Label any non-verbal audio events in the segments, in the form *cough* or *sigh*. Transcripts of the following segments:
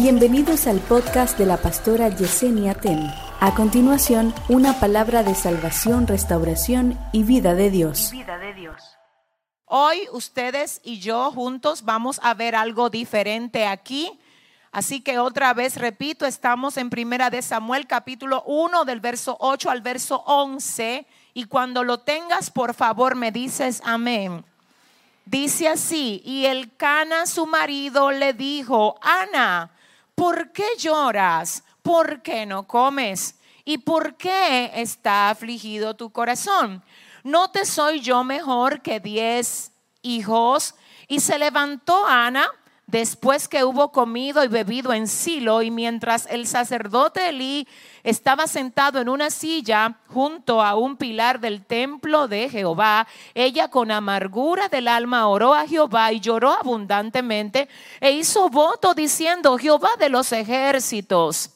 Bienvenidos al podcast de la pastora Yesenia Ten. A continuación, una palabra de salvación, restauración y vida de Dios. Hoy ustedes y yo juntos vamos a ver algo diferente aquí. Así que otra vez repito, estamos en Primera de Samuel capítulo 1 del verso 8 al verso 11 y cuando lo tengas, por favor, me dices amén. Dice así, y el Cana su marido le dijo, Ana, ¿por qué lloras? ¿Por qué no comes? ¿Y por qué está afligido tu corazón? ¿No te soy yo mejor que diez hijos? Y se levantó Ana después que hubo comido y bebido en Silo y mientras el sacerdote Elí estaba sentado en una silla junto a un pilar del templo de Jehová, ella con amargura del alma oró a Jehová y lloró abundantemente e hizo voto diciendo, Jehová de los ejércitos,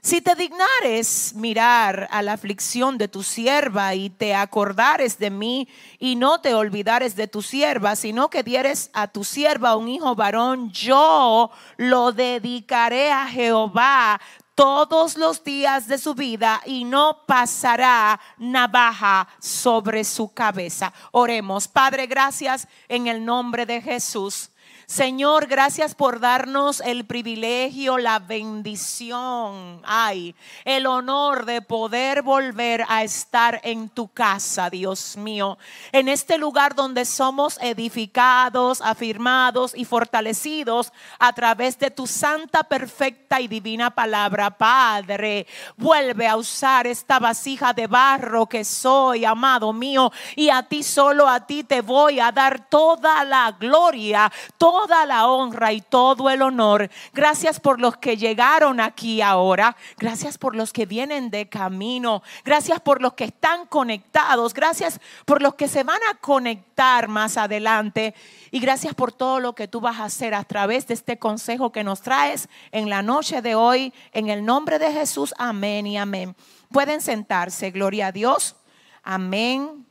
si te dignares mirar a la aflicción de tu sierva y te acordares de mí y no te olvidares de tu sierva, sino que dieres a tu sierva un hijo varón, yo lo dedicaré a Jehová todos los días de su vida y no pasará navaja sobre su cabeza. Oremos, Padre, gracias en el nombre de Jesús. Señor, gracias por darnos el privilegio, la bendición, ay, el honor de poder volver a estar en tu casa, Dios mío, en este lugar donde somos edificados, afirmados y fortalecidos a través de tu santa, perfecta y divina palabra, Padre. Vuelve a usar esta vasija de barro que soy, amado mío, y a ti solo a ti te voy a dar toda la gloria, toda la honra y todo el honor. Gracias por los que llegaron aquí ahora. Gracias por los que vienen de camino. Gracias por los que están conectados. Gracias por los que se van a conectar más adelante. Y gracias por todo lo que tú vas a hacer a través de este consejo que nos traes en la noche de hoy. En el nombre de Jesús, amén y amén. Pueden sentarse, gloria a Dios. Amén.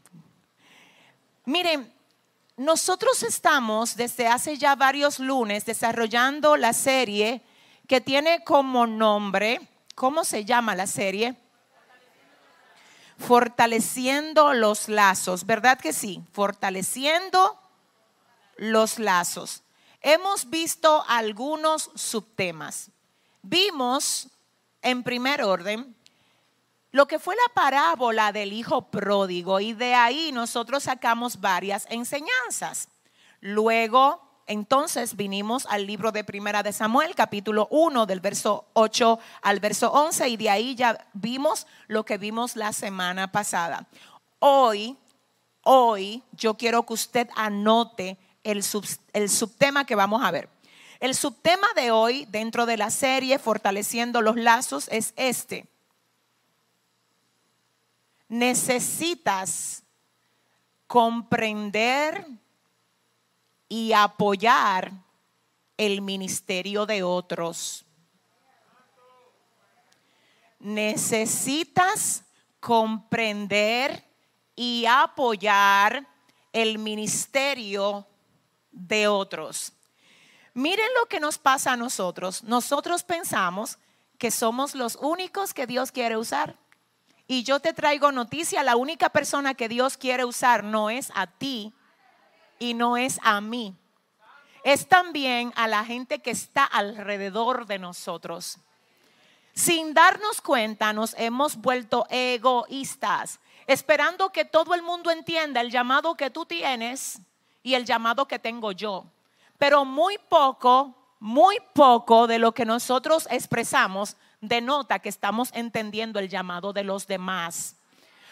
Miren, nosotros estamos desde hace ya varios lunes desarrollando la serie que tiene como nombre, ¿cómo se llama la serie? Fortaleciendo los lazos, ¿verdad que sí? Fortaleciendo los lazos. Hemos visto algunos subtemas. Vimos en primer orden lo que fue la parábola del hijo pródigo y de ahí nosotros sacamos varias enseñanzas. Luego, entonces vinimos al libro de Primera de Samuel, capítulo 1, del verso 8 al verso 11 y de ahí ya vimos lo que vimos la semana pasada. Hoy, hoy yo quiero que usted anote el, el subtema que vamos a ver. El subtema de hoy dentro de la serie Fortaleciendo los Lazos es este necesitas comprender y apoyar el ministerio de otros. Necesitas comprender y apoyar el ministerio de otros. Miren lo que nos pasa a nosotros. Nosotros pensamos que somos los únicos que Dios quiere usar. Y yo te traigo noticia, la única persona que Dios quiere usar no es a ti y no es a mí. Es también a la gente que está alrededor de nosotros. Sin darnos cuenta nos hemos vuelto egoístas, esperando que todo el mundo entienda el llamado que tú tienes y el llamado que tengo yo. Pero muy poco, muy poco de lo que nosotros expresamos denota que estamos entendiendo el llamado de los demás.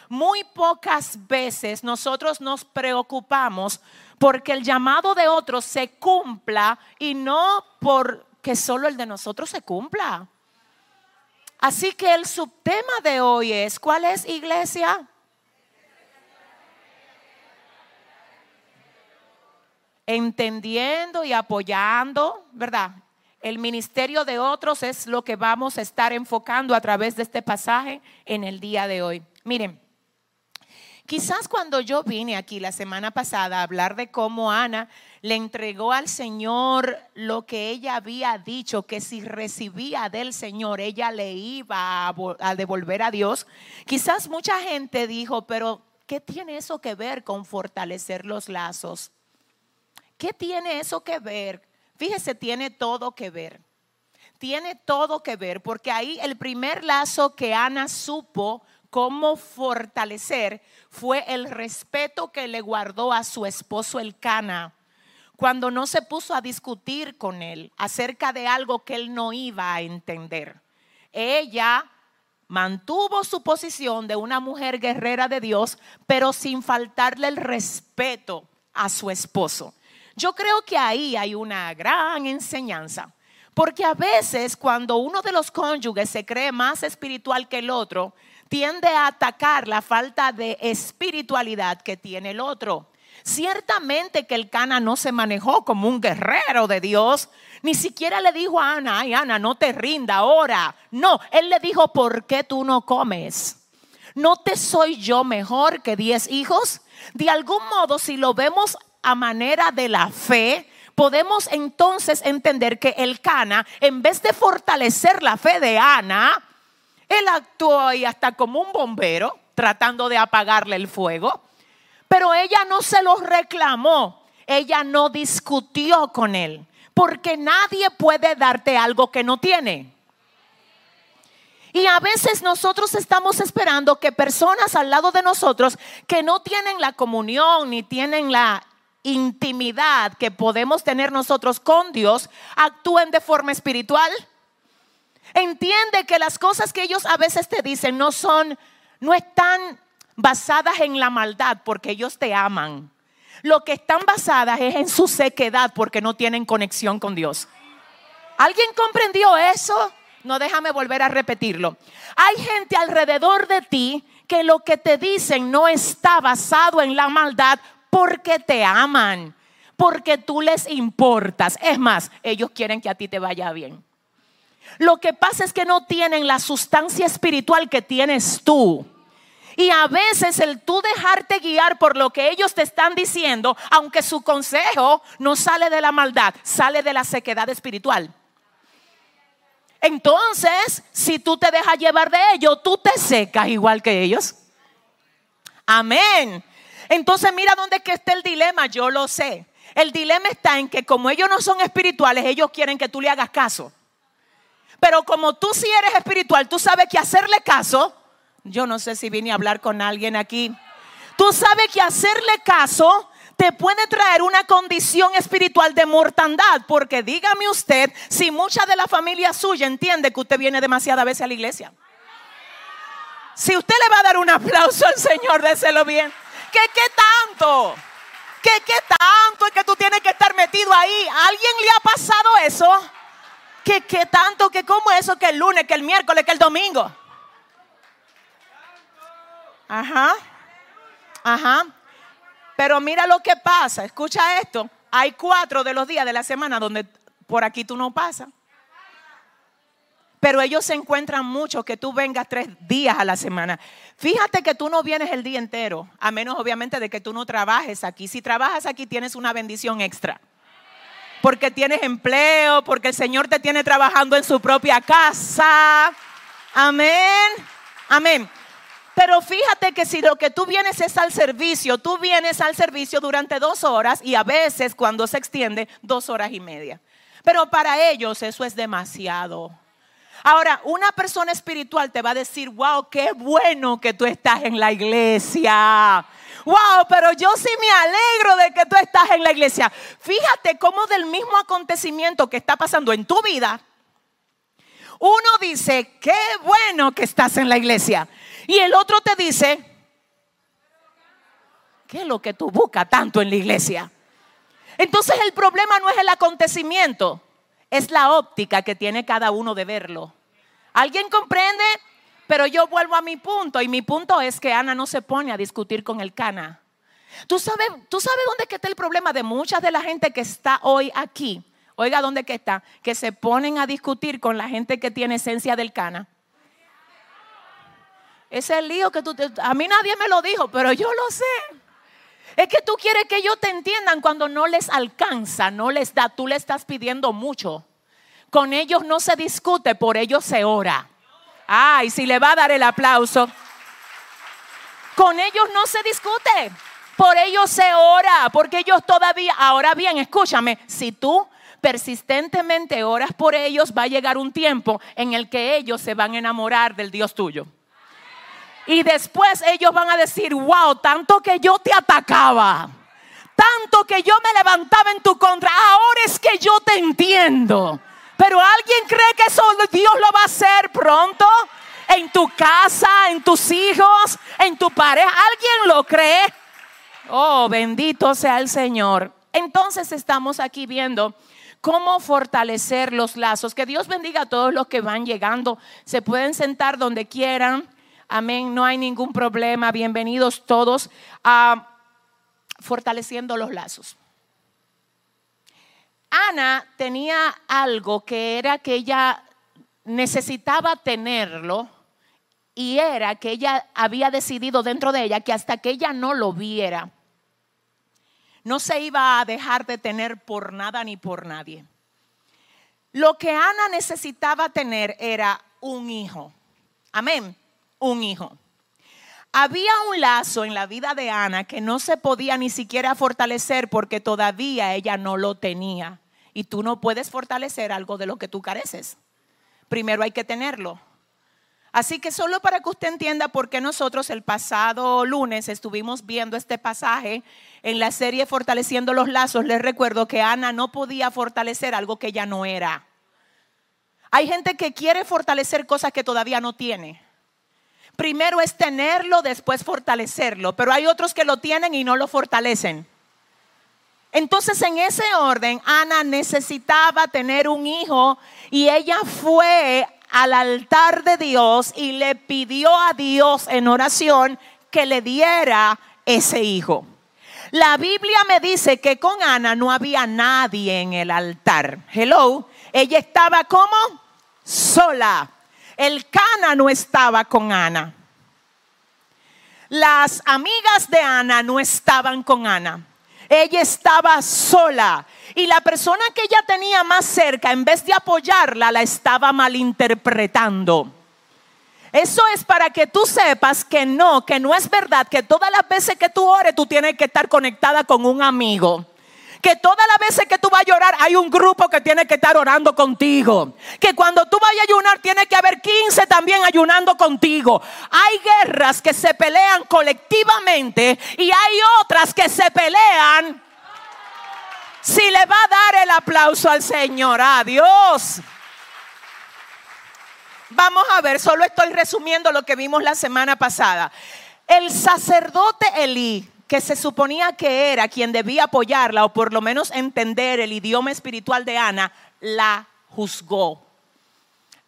Muy pocas veces nosotros nos preocupamos porque el llamado de otros se cumpla y no porque solo el de nosotros se cumpla. Así que el subtema de hoy es, ¿cuál es iglesia? Entendiendo y apoyando, ¿verdad? El ministerio de otros es lo que vamos a estar enfocando a través de este pasaje en el día de hoy. Miren, Quizás cuando yo vine aquí la semana pasada a hablar de cómo Ana le entregó al Señor lo que ella había dicho, que si recibía del Señor ella le iba a, devolver a Dios, quizás mucha gente dijo, pero ¿qué tiene eso que ver con fortalecer los lazos? ¿Qué tiene eso que ver? Fíjese, tiene todo que ver. Tiene todo que ver, porque ahí el primer lazo que Ana supo cómo fortalecer fue el respeto que le guardó a su esposo el Cana cuando no se puso a discutir con él acerca de algo que él no iba a entender. Ella mantuvo su posición de una mujer guerrera de Dios, pero sin faltarle el respeto a su esposo. Yo creo que ahí hay una gran enseñanza, porque a veces cuando uno de los cónyuges se cree más espiritual que el otro, tiende a atacar la falta de espiritualidad que tiene el otro. Ciertamente que el Cana no se manejó como un guerrero de Dios, ni siquiera le dijo a Ana, ay Ana, no te rinda ahora. No, él le dijo, ¿por qué tú no comes? ¿No te soy yo mejor que diez hijos? De algún modo, si lo vemos a manera de la fe, podemos entonces entender que el Cana, en vez de fortalecer la fe de Ana, él actuó ahí hasta como un bombero tratando de apagarle el fuego. Pero ella no se lo reclamó. Ella no discutió con él. Porque nadie puede darte algo que no tiene. Y a veces nosotros estamos esperando que personas al lado de nosotros que no tienen la comunión ni tienen la intimidad que podemos tener nosotros con Dios actúen de forma espiritual. Entiende que las cosas que ellos a veces te dicen no son, no están basadas en la maldad porque ellos te aman. Lo que están basadas es en su sequedad porque no tienen conexión con Dios. ¿Alguien comprendió eso? No déjame volver a repetirlo. Hay gente alrededor de ti que lo que te dicen no está basado en la maldad porque te aman, porque tú les importas. Es más, ellos quieren que a ti te vaya bien. Lo que pasa es que no tienen la sustancia espiritual que tienes tú. Y a veces el tú dejarte guiar por lo que ellos te están diciendo, aunque su consejo no sale de la maldad, sale de la sequedad espiritual. Entonces, si tú te dejas llevar de ellos, tú te secas igual que ellos. Amén. Entonces mira dónde está el dilema, yo lo sé. El dilema está en que como ellos no son espirituales, ellos quieren que tú le hagas caso. Pero como tú sí eres espiritual, tú sabes que hacerle caso, yo no sé si vine a hablar con alguien aquí. Tú sabes que hacerle caso te puede traer una condición espiritual de mortandad, porque dígame usted si mucha de la familia suya entiende que usted viene demasiadas veces a la iglesia. Si usted le va a dar un aplauso al Señor, déselo bien. ¿Qué, qué tanto? ¿Qué, qué tanto es que tú tienes que estar metido ahí? ¿A alguien le ha pasado eso? ¿Qué, qué tanto? ¿Qué cómo eso? Que el lunes, que el miércoles, que el domingo. Ajá. Ajá. Pero mira lo que pasa. Escucha esto. Hay cuatro de los días de la semana donde por aquí tú no pasas. Pero ellos se encuentran mucho que tú vengas tres días a la semana. Fíjate que tú no vienes el día entero, a menos obviamente de que tú no trabajes aquí. Si trabajas aquí tienes una bendición extra. Porque tienes empleo, porque el Señor te tiene trabajando en su propia casa. Amén. Amén. Pero fíjate que si lo que tú vienes es al servicio, tú vienes al servicio durante dos horas y a veces cuando se extiende dos horas y media. Pero para ellos eso es demasiado. Ahora, una persona espiritual te va a decir, wow, qué bueno que tú estás en la iglesia. Wow, pero yo sí me alegro de que tú estás en la iglesia. Fíjate cómo del mismo acontecimiento que está pasando en tu vida, uno dice, qué bueno que estás en la iglesia. Y el otro te dice, ¿qué es lo que tú buscas tanto en la iglesia? Entonces el problema no es el acontecimiento, es la óptica que tiene cada uno de verlo. ¿Alguien comprende? Pero yo vuelvo a mi punto y mi punto es que Ana no se pone a discutir con el Cana. ¿Tú sabes, ¿Tú sabes dónde está el problema de mucha de la gente que está hoy aquí? Oiga, ¿dónde está? Que se ponen a discutir con la gente que tiene esencia del Cana. Ese lío que tú a mí nadie me lo dijo, pero yo lo sé. Es que tú quieres que ellos te entiendan cuando no les alcanza, no les da, tú le estás pidiendo mucho. Con ellos no se discute, por ellos se ora. Ay, si le va a dar el aplauso. Con ellos no se discute, por ellos se ora, porque ellos todavía, ahora bien, escúchame, si tú persistentemente oras por ellos, va a llegar un tiempo en el que ellos se van a enamorar del Dios tuyo. Y después ellos van a decir, wow, tanto que yo te atacaba, tanto que yo me levantaba en tu contra, ahora es que yo te entiendo. Pero alguien cree que eso Dios lo va a hacer pronto en tu casa, en tus hijos, en tu pareja. ¿Alguien lo cree? Oh, bendito sea el Señor. Entonces estamos aquí viendo cómo fortalecer los lazos. Que Dios bendiga a todos los que van llegando. Se pueden sentar donde quieran. Amén. No hay ningún problema. Bienvenidos todos a fortaleciendo los lazos. Ana tenía algo que era que ella necesitaba tenerlo y era que ella había decidido dentro de ella que hasta que ella no lo viera, no se iba a dejar de tener por nada ni por nadie. Lo que Ana necesitaba tener era un hijo. Amén, un hijo. Había un lazo en la vida de Ana que no se podía ni siquiera fortalecer porque todavía ella no lo tenía. Y tú no puedes fortalecer algo de lo que tú careces. Primero hay que tenerlo. Así que solo para que usted entienda por qué nosotros el pasado lunes estuvimos viendo este pasaje en la serie Fortaleciendo los Lazos, les recuerdo que Ana no podía fortalecer algo que ella no era. Hay gente que quiere fortalecer cosas que todavía no tiene. Primero es tenerlo, después fortalecerlo, pero hay otros que lo tienen y no lo fortalecen. Entonces en ese orden, Ana necesitaba tener un hijo y ella fue al altar de Dios y le pidió a Dios en oración que le diera ese hijo. La Biblia me dice que con Ana no había nadie en el altar. Hello, ella estaba como sola. El Cana no estaba con Ana. Las amigas de Ana no estaban con Ana. Ella estaba sola. Y la persona que ella tenía más cerca, en vez de apoyarla, la estaba malinterpretando. Eso es para que tú sepas que no, que no es verdad, que todas las veces que tú ores, tú tienes que estar conectada con un amigo que todas las veces que tú vas a llorar hay un grupo que tiene que estar orando contigo. Que cuando tú vayas a ayunar tiene que haber 15 también ayunando contigo. Hay guerras que se pelean colectivamente y hay otras que se pelean. Si le va a dar el aplauso al Señor, adiós. Vamos a ver, solo estoy resumiendo lo que vimos la semana pasada. El sacerdote Elí que se suponía que era quien debía apoyarla o por lo menos entender el idioma espiritual de Ana, la juzgó.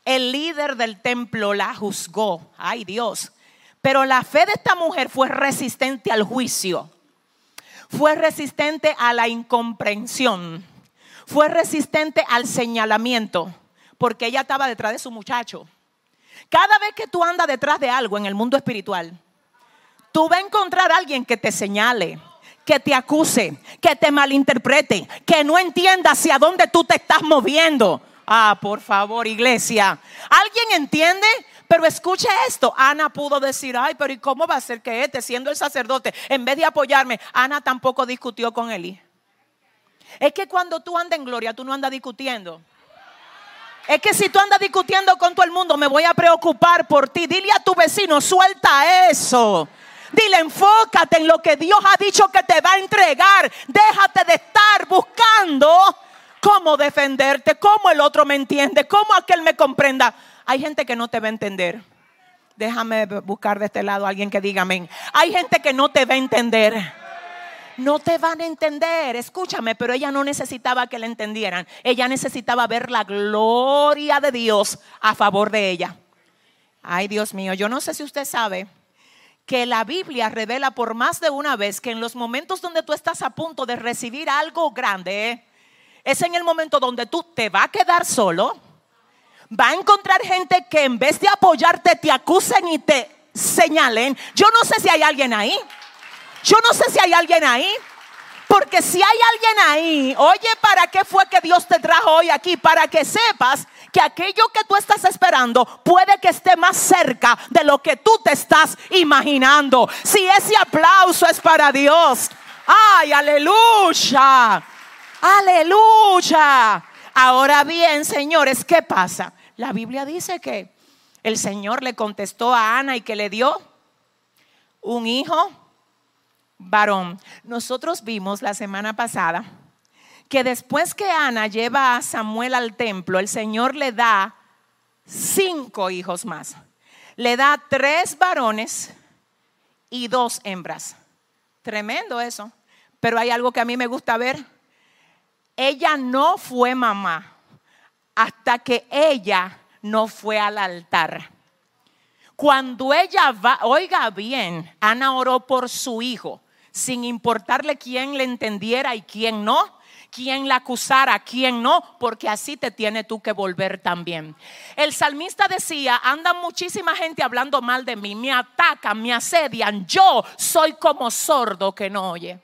El líder del templo la juzgó. Ay Dios. Pero la fe de esta mujer fue resistente al juicio. Fue resistente a la incomprensión. Fue resistente al señalamiento. Porque ella estaba detrás de su muchacho. Cada vez que tú andas detrás de algo en el mundo espiritual, tú vas a encontrar a alguien que te señale, que te acuse, que te malinterprete, que no entienda hacia dónde tú te estás moviendo. Ah, por favor, iglesia. ¿Alguien entiende? Pero escuche esto, Ana pudo decir, ay, pero ¿y cómo va a ser que este, siendo el sacerdote, en vez de apoyarme, Ana tampoco discutió con Eli? Es que cuando tú andas en gloria, tú no andas discutiendo. Es que si tú andas discutiendo con todo el mundo, me voy a preocupar por ti. Dile a tu vecino, suelta eso. Dile, enfócate en lo que Dios ha dicho que te va a entregar. Déjate de estar buscando cómo defenderte, cómo el otro me entiende, cómo aquel me comprenda. Hay gente que no te va a entender. Déjame buscar de este lado a alguien que diga amén. Hay gente que no te va a entender. No te van a entender, escúchame, pero ella no necesitaba que le entendieran. Ella necesitaba ver la gloria de Dios a favor de ella. Ay, Dios mío, yo no sé si usted sabe, que la Biblia revela por más de una vez que en los momentos donde tú estás a punto de recibir algo grande, es en el momento donde tú te vas a quedar solo, va a encontrar gente que en vez de apoyarte te acusen y te señalen. Yo no sé si hay alguien ahí. Yo no sé si hay alguien ahí. Porque si hay alguien ahí, oye, ¿para qué fue que Dios te trajo hoy aquí? Para que sepas que aquello que tú estás esperando puede que esté más cerca de lo que tú te estás imaginando. Si ese aplauso es para Dios. Ay, aleluya. Aleluya. Ahora bien, señores, ¿qué pasa? La Biblia dice que el Señor le contestó a Ana y que le dio un hijo varón. Nosotros vimos la semana pasada que después que Ana lleva a Samuel al templo, el Señor le da cinco hijos más. Le da tres varones y dos hembras. Tremendo eso. Pero hay algo que a mí me gusta ver. Ella no fue mamá hasta que ella no fue al altar. Cuando ella va, oiga bien, Ana oró por su hijo, sin importarle quién le entendiera y quién no quién la acusara, quién no, porque así te tiene tú que volver también. El salmista decía, anda muchísima gente hablando mal de mí, me atacan, me asedian, yo soy como sordo que no oye.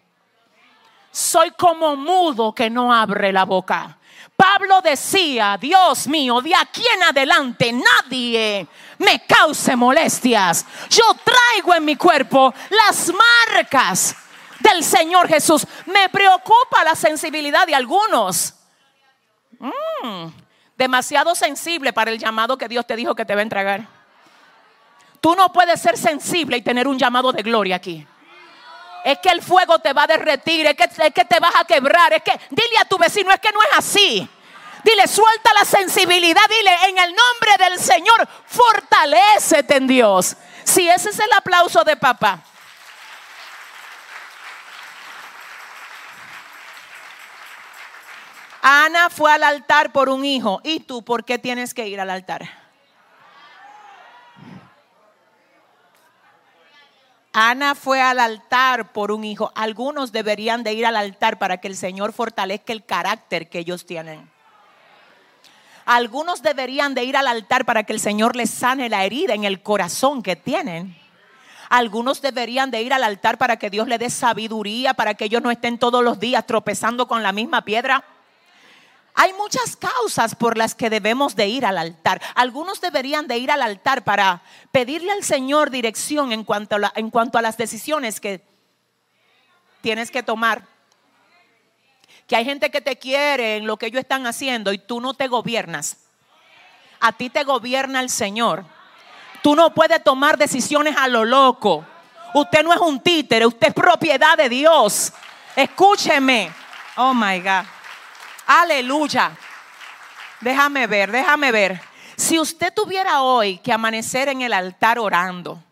Soy como mudo que no abre la boca. Pablo decía, Dios mío, de aquí en adelante nadie me cause molestias. Yo traigo en mi cuerpo las marcas del Señor Jesús. Me preocupa la sensibilidad de algunos. Mm, demasiado sensible para el llamado que Dios te dijo que te va a entregar. Tú no puedes ser sensible y tener un llamado de gloria aquí. Es que el fuego te va a derretir, es que, es que te vas a quebrar, es que dile a tu vecino, es que no es así. Dile, suelta la sensibilidad, dile, en el nombre del Señor, fortalecete en Dios. Si ese es el aplauso de papá. Ana fue al altar por un hijo. ¿Y tú por qué tienes que ir al altar? Ana fue al altar por un hijo. Algunos deberían de ir al altar para que el Señor fortalezca el carácter que ellos tienen. Algunos deberían de ir al altar para que el Señor les sane la herida en el corazón que tienen. Algunos deberían de ir al altar para que Dios les dé sabiduría, para que ellos no estén todos los días tropezando con la misma piedra. Hay muchas causas por las que debemos de ir al altar. Algunos deberían de ir al altar para pedirle al Señor dirección en cuanto a, las decisiones que tienes que tomar. Que hay gente que te quiere en lo que ellos están haciendo y tú no te gobiernas. A ti te gobierna el Señor. Tú no puedes tomar decisiones a lo loco. Usted no es un títere, usted es propiedad de Dios. Escúcheme. Oh my God. Aleluya. Déjame ver, déjame ver. Si usted tuviera hoy que amanecer en el altar orando,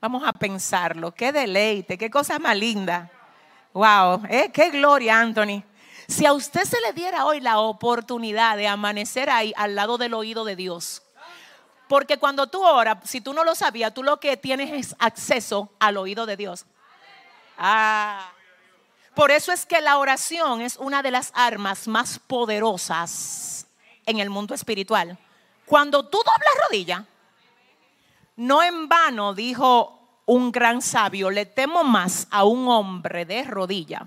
vamos a pensarlo, qué deleite, qué cosa más linda. Wow, eh, qué gloria, Anthony. Si a usted se le diera hoy la oportunidad de amanecer ahí al lado del oído de Dios, porque cuando tú oras, si tú no lo sabías, tú lo que tienes es acceso al oído de Dios. Ah. Por eso es que la oración es una de las armas más poderosas en el mundo espiritual. Cuando tú doblas rodilla, no en vano dijo un gran sabio, le temo más a un hombre de rodilla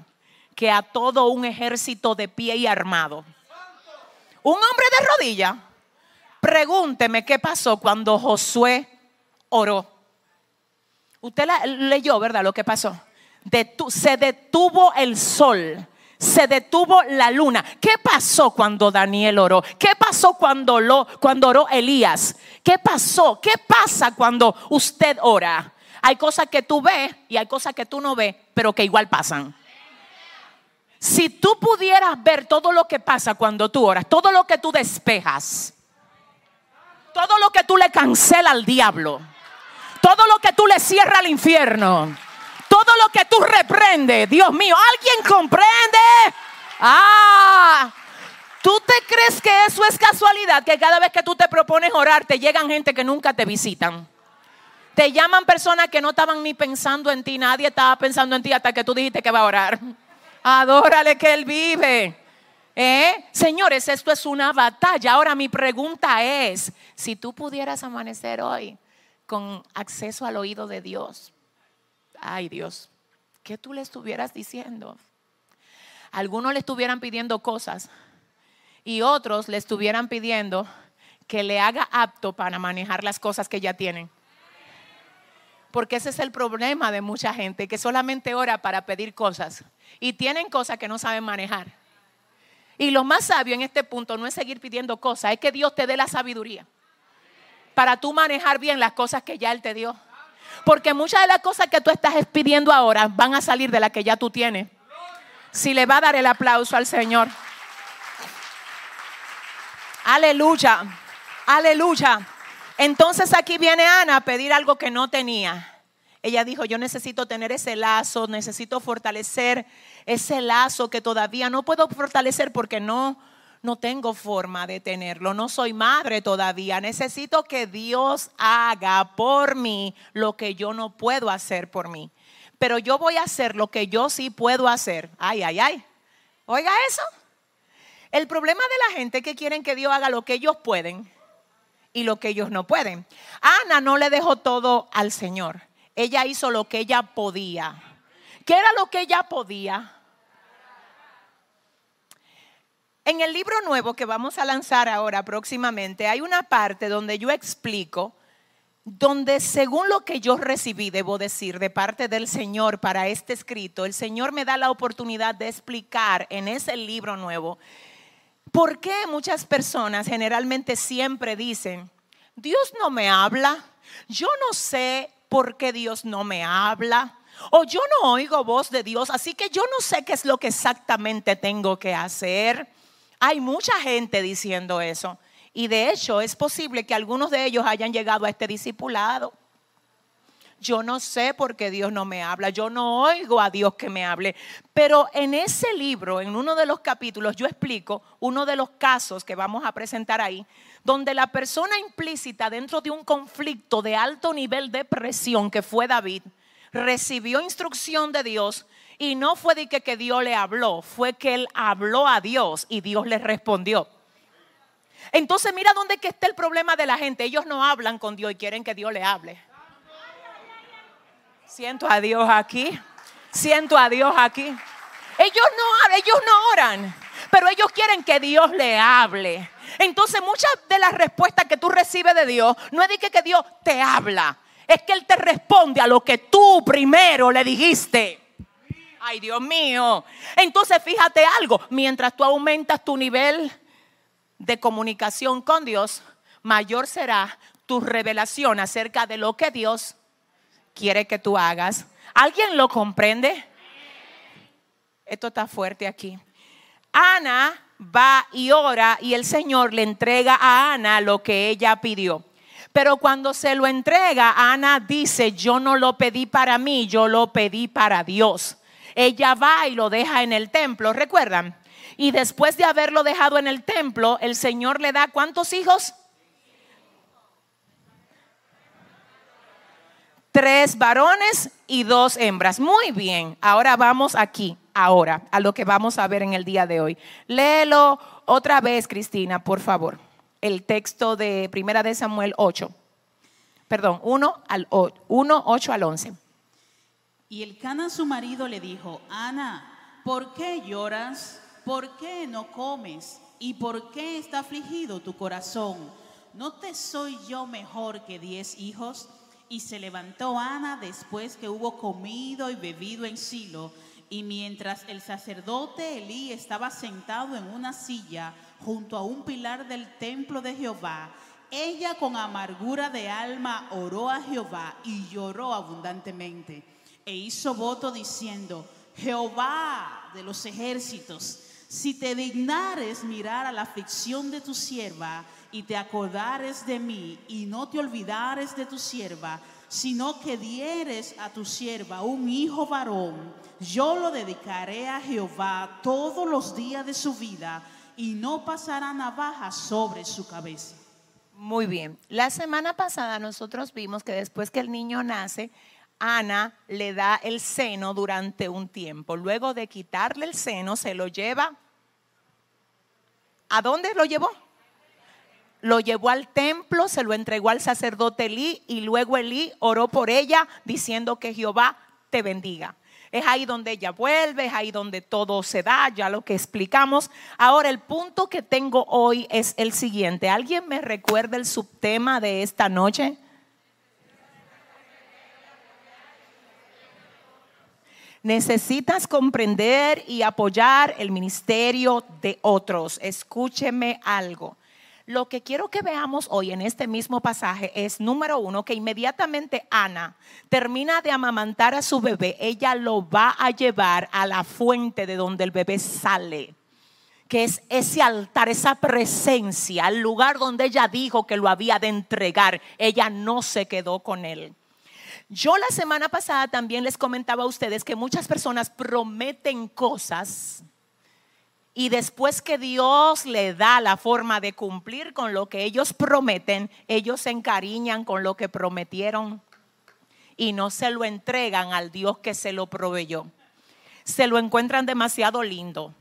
que a todo un ejército de pie y armado. Un hombre de rodilla, pregúnteme qué pasó cuando Josué oró. Usted leyó, ¿verdad? Lo que pasó se detuvo el sol. Se detuvo la luna. ¿Qué pasó cuando Daniel oró? ¿Qué pasó cuando, lo, cuando oró Elías? ¿Qué pasó? ¿Qué pasa cuando usted ora? Hay cosas que tú ves y hay cosas que tú no ves, pero que igual pasan. Si tú pudieras ver todo lo que pasa cuando tú oras, todo lo que tú despejas, todo lo que tú le cancela al diablo, todo lo que tú le cierra al infierno, todo lo que tú reprendes, Dios mío, ¿alguien comprende? Ah, ¿tú te crees que eso es casualidad? Que cada vez que tú te propones orar, te llegan gente que nunca te visitan. Te llaman personas que no estaban ni pensando en ti, nadie estaba pensando en ti hasta que tú dijiste que va a orar. Adórale que Él vive. ¿Eh? Señores, esto es una batalla. Ahora mi pregunta es, si tú pudieras amanecer hoy con acceso al oído de Dios. Ay Dios, ¿qué tú le estuvieras diciendo? Algunos le estuvieran pidiendo cosas y otros le estuvieran pidiendo que le haga apto para manejar las cosas que ya tienen. Porque ese es el problema de mucha gente, que solamente ora para pedir cosas y tienen cosas que no saben manejar. Y lo más sabio en este punto no es seguir pidiendo cosas, es que Dios te dé la sabiduría para tú manejar bien las cosas que ya Él te dio. Porque muchas de las cosas que tú estás pidiendo ahora van a salir de las que ya tú tienes. Si le va a dar el aplauso al Señor. Aleluya, aleluya. Entonces aquí viene Ana a pedir algo que no tenía. Ella dijo, yo necesito tener ese lazo, necesito fortalecer ese lazo que todavía no puedo fortalecer porque no, no tengo forma de tenerlo, no soy madre todavía, necesito que Dios haga por mí lo que yo no puedo hacer por mí. Pero yo voy a hacer lo que yo sí puedo hacer. Ay, ay, ay. Oiga eso. El problema de la gente es que quieren que Dios haga lo que ellos pueden y lo que ellos no pueden. Ana no le dejó todo al Señor. Ella hizo lo que ella podía. ¿Qué era lo que ella podía? En el libro nuevo que vamos a lanzar ahora próximamente hay una parte donde yo explico, donde según lo que yo recibí, debo decir, de parte del Señor para este escrito, el Señor me da la oportunidad de explicar en ese libro nuevo por qué muchas personas generalmente siempre dicen, Dios no me habla, yo no sé por qué Dios no me habla. O yo no oigo voz de Dios, así que yo no sé qué es lo que exactamente tengo que hacer. Hay mucha gente diciendo eso. Y de hecho es posible que algunos de ellos hayan llegado a este discipulado. Yo no sé por qué Dios no me habla, yo no oigo a Dios que me hable. Pero en ese libro, en uno de los capítulos, yo explico uno de los casos que vamos a presentar ahí, donde la persona implícita dentro de un conflicto de alto nivel de presión que fue David, recibió instrucción de Dios y no fue de que, que Dios le habló, fue que él habló a Dios y Dios le respondió. Entonces mira dónde está el problema de la gente. Ellos no hablan con Dios y quieren que Dios le hable. Siento a Dios aquí. Siento a Dios aquí. Ellos no, ellos no oran, pero ellos quieren que Dios le hable. Entonces muchas de las respuestas que tú recibes de Dios no es de que, que Dios te habla, es que Él te responde a lo que tú primero le dijiste. Ay, Dios mío. Entonces fíjate algo, mientras tú aumentas tu nivel de comunicación con Dios, mayor será tu revelación acerca de lo que Dios quiere que tú hagas. ¿Alguien lo comprende? Esto está fuerte aquí. Ana va y ora y el Señor le entrega a Ana lo que ella pidió. Pero cuando se lo entrega, Ana dice, yo no lo pedí para mí, yo lo pedí para Dios ella va y lo deja en el templo, ¿recuerdan? Y después de haberlo dejado en el templo, el Señor le da cuántos hijos? Tres varones y dos hembras. Muy bien, ahora vamos aquí, ahora, a lo que vamos a ver en el día de hoy. Léelo otra vez, Cristina, por favor. El texto de Primera de Samuel 8. Perdón, 1 al 1, 8 al 11. Y el Cana su marido le dijo, Ana, ¿por qué lloras? ¿Por qué no comes? ¿Y por qué está afligido tu corazón? ¿No te soy yo mejor que diez hijos? Y se levantó Ana después que hubo comido y bebido en Silo. Y mientras el sacerdote Elí estaba sentado en una silla junto a un pilar del templo de Jehová, ella con amargura de alma oró a Jehová y lloró abundantemente e hizo voto diciendo, Jehová de los ejércitos, si te dignares mirar a la aflicción de tu sierva y te acordares de mí y no te olvidares de tu sierva, sino que dieres a tu sierva un hijo varón, yo lo dedicaré a Jehová todos los días de su vida y no pasará navaja sobre su cabeza. Muy bien. La semana pasada nosotros vimos que después que el niño nace, Ana le da el seno durante un tiempo. Luego de quitarle el seno, se lo lleva. ¿A dónde lo llevó? lo llevó al templo, se lo entregó al sacerdote Elí y luego Elí oró por ella diciendo que Jehová te bendiga. Es ahí donde ella vuelve, es ahí donde todo se da, ya lo que explicamos. Ahora, el punto que tengo hoy es el siguiente. ¿Alguien me recuerda el subtema de esta noche? Necesitas comprender y apoyar el ministerio de otros. Escúcheme algo. Lo que quiero que veamos hoy en este mismo pasaje es, número uno, que inmediatamente Ana termina de amamantar a su bebé, ella lo va a llevar a la fuente de donde el bebé sale que es ese altar, esa presencia, el lugar donde ella dijo que lo había de entregar. Ella no se quedó con él. Yo la semana pasada también les comentaba a ustedes que muchas personas prometen cosas y después que Dios le da la forma de cumplir con lo que ellos prometen, ellos se encariñan con lo que prometieron y no se lo entregan al Dios que se lo proveyó. Se lo encuentran demasiado lindo.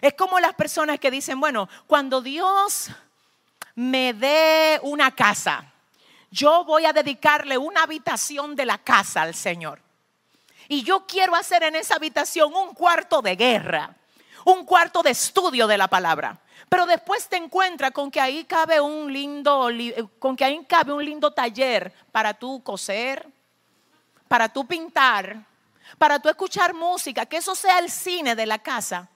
Es como las personas que dicen, bueno, cuando Dios me dé una casa, yo voy a dedicarle una habitación de la casa al Señor. Y yo quiero hacer en esa habitación un cuarto de guerra un cuarto de estudio de la palabra. Pero después te encuentras con que ahí cabe un lindo, con que ahí cabe un lindo taller para tú coser, para tú pintar, para tú escuchar música, que eso sea el cine de la casa,